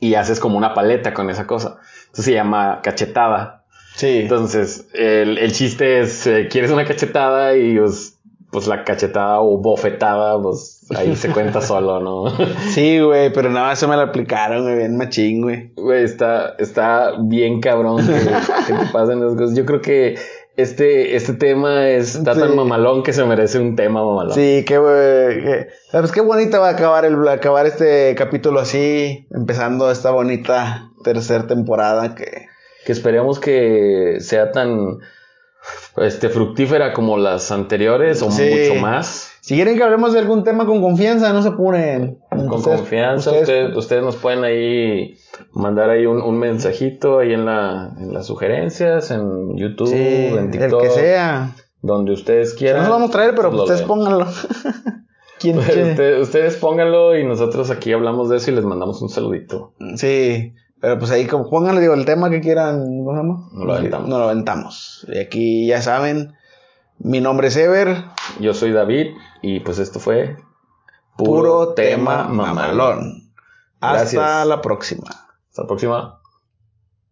y haces como una paleta con esa cosa. Entonces se llama cachetada. Sí. Entonces el, el chiste es, eh, quieres una cachetada y pues, pues la cachetada o bofetada, pues ahí se cuenta solo, ¿no? Sí, güey, pero nada más eso me lo aplicaron, güey, bien machín, güey. Güey, está, está bien cabrón que, que te pasen esas cosas. Yo creo que este, este tema es, está Sí. tan mamalón que se merece un tema mamalón. Sí, qué, qué- ¿Sabes qué bonita va a acabar, el, acabar este capítulo así? Empezando esta bonita tercera temporada que... que esperemos que sea tan este, fructífera como las anteriores o Sí. mucho más. Si quieren que hablemos de algún tema con confianza, no se apuren. Con Ustedes- confianza, ustedes- ustedes, ustedes nos pueden ahí mandar ahí un, un mensajito ahí en, la, en las sugerencias, en YouTube, Sí, en el TikTok, que sea. donde ustedes No quieran. nos vamos a traer, pero Lo ustedes pónganlo. ¿Quién quiere? Usted- ustedes pónganlo y nosotros aquí hablamos de eso y les mandamos un saludito. Sí, pero pues ahí como pónganle, digo, el tema que quieran, ¿cómo se llama? No lo aventamos. No lo aventamos. Y aquí ya saben, mi nombre es Ever, Yo soy David y pues esto fue puro, tema mamalón. Hasta Gracias. la próxima. Hasta la próxima.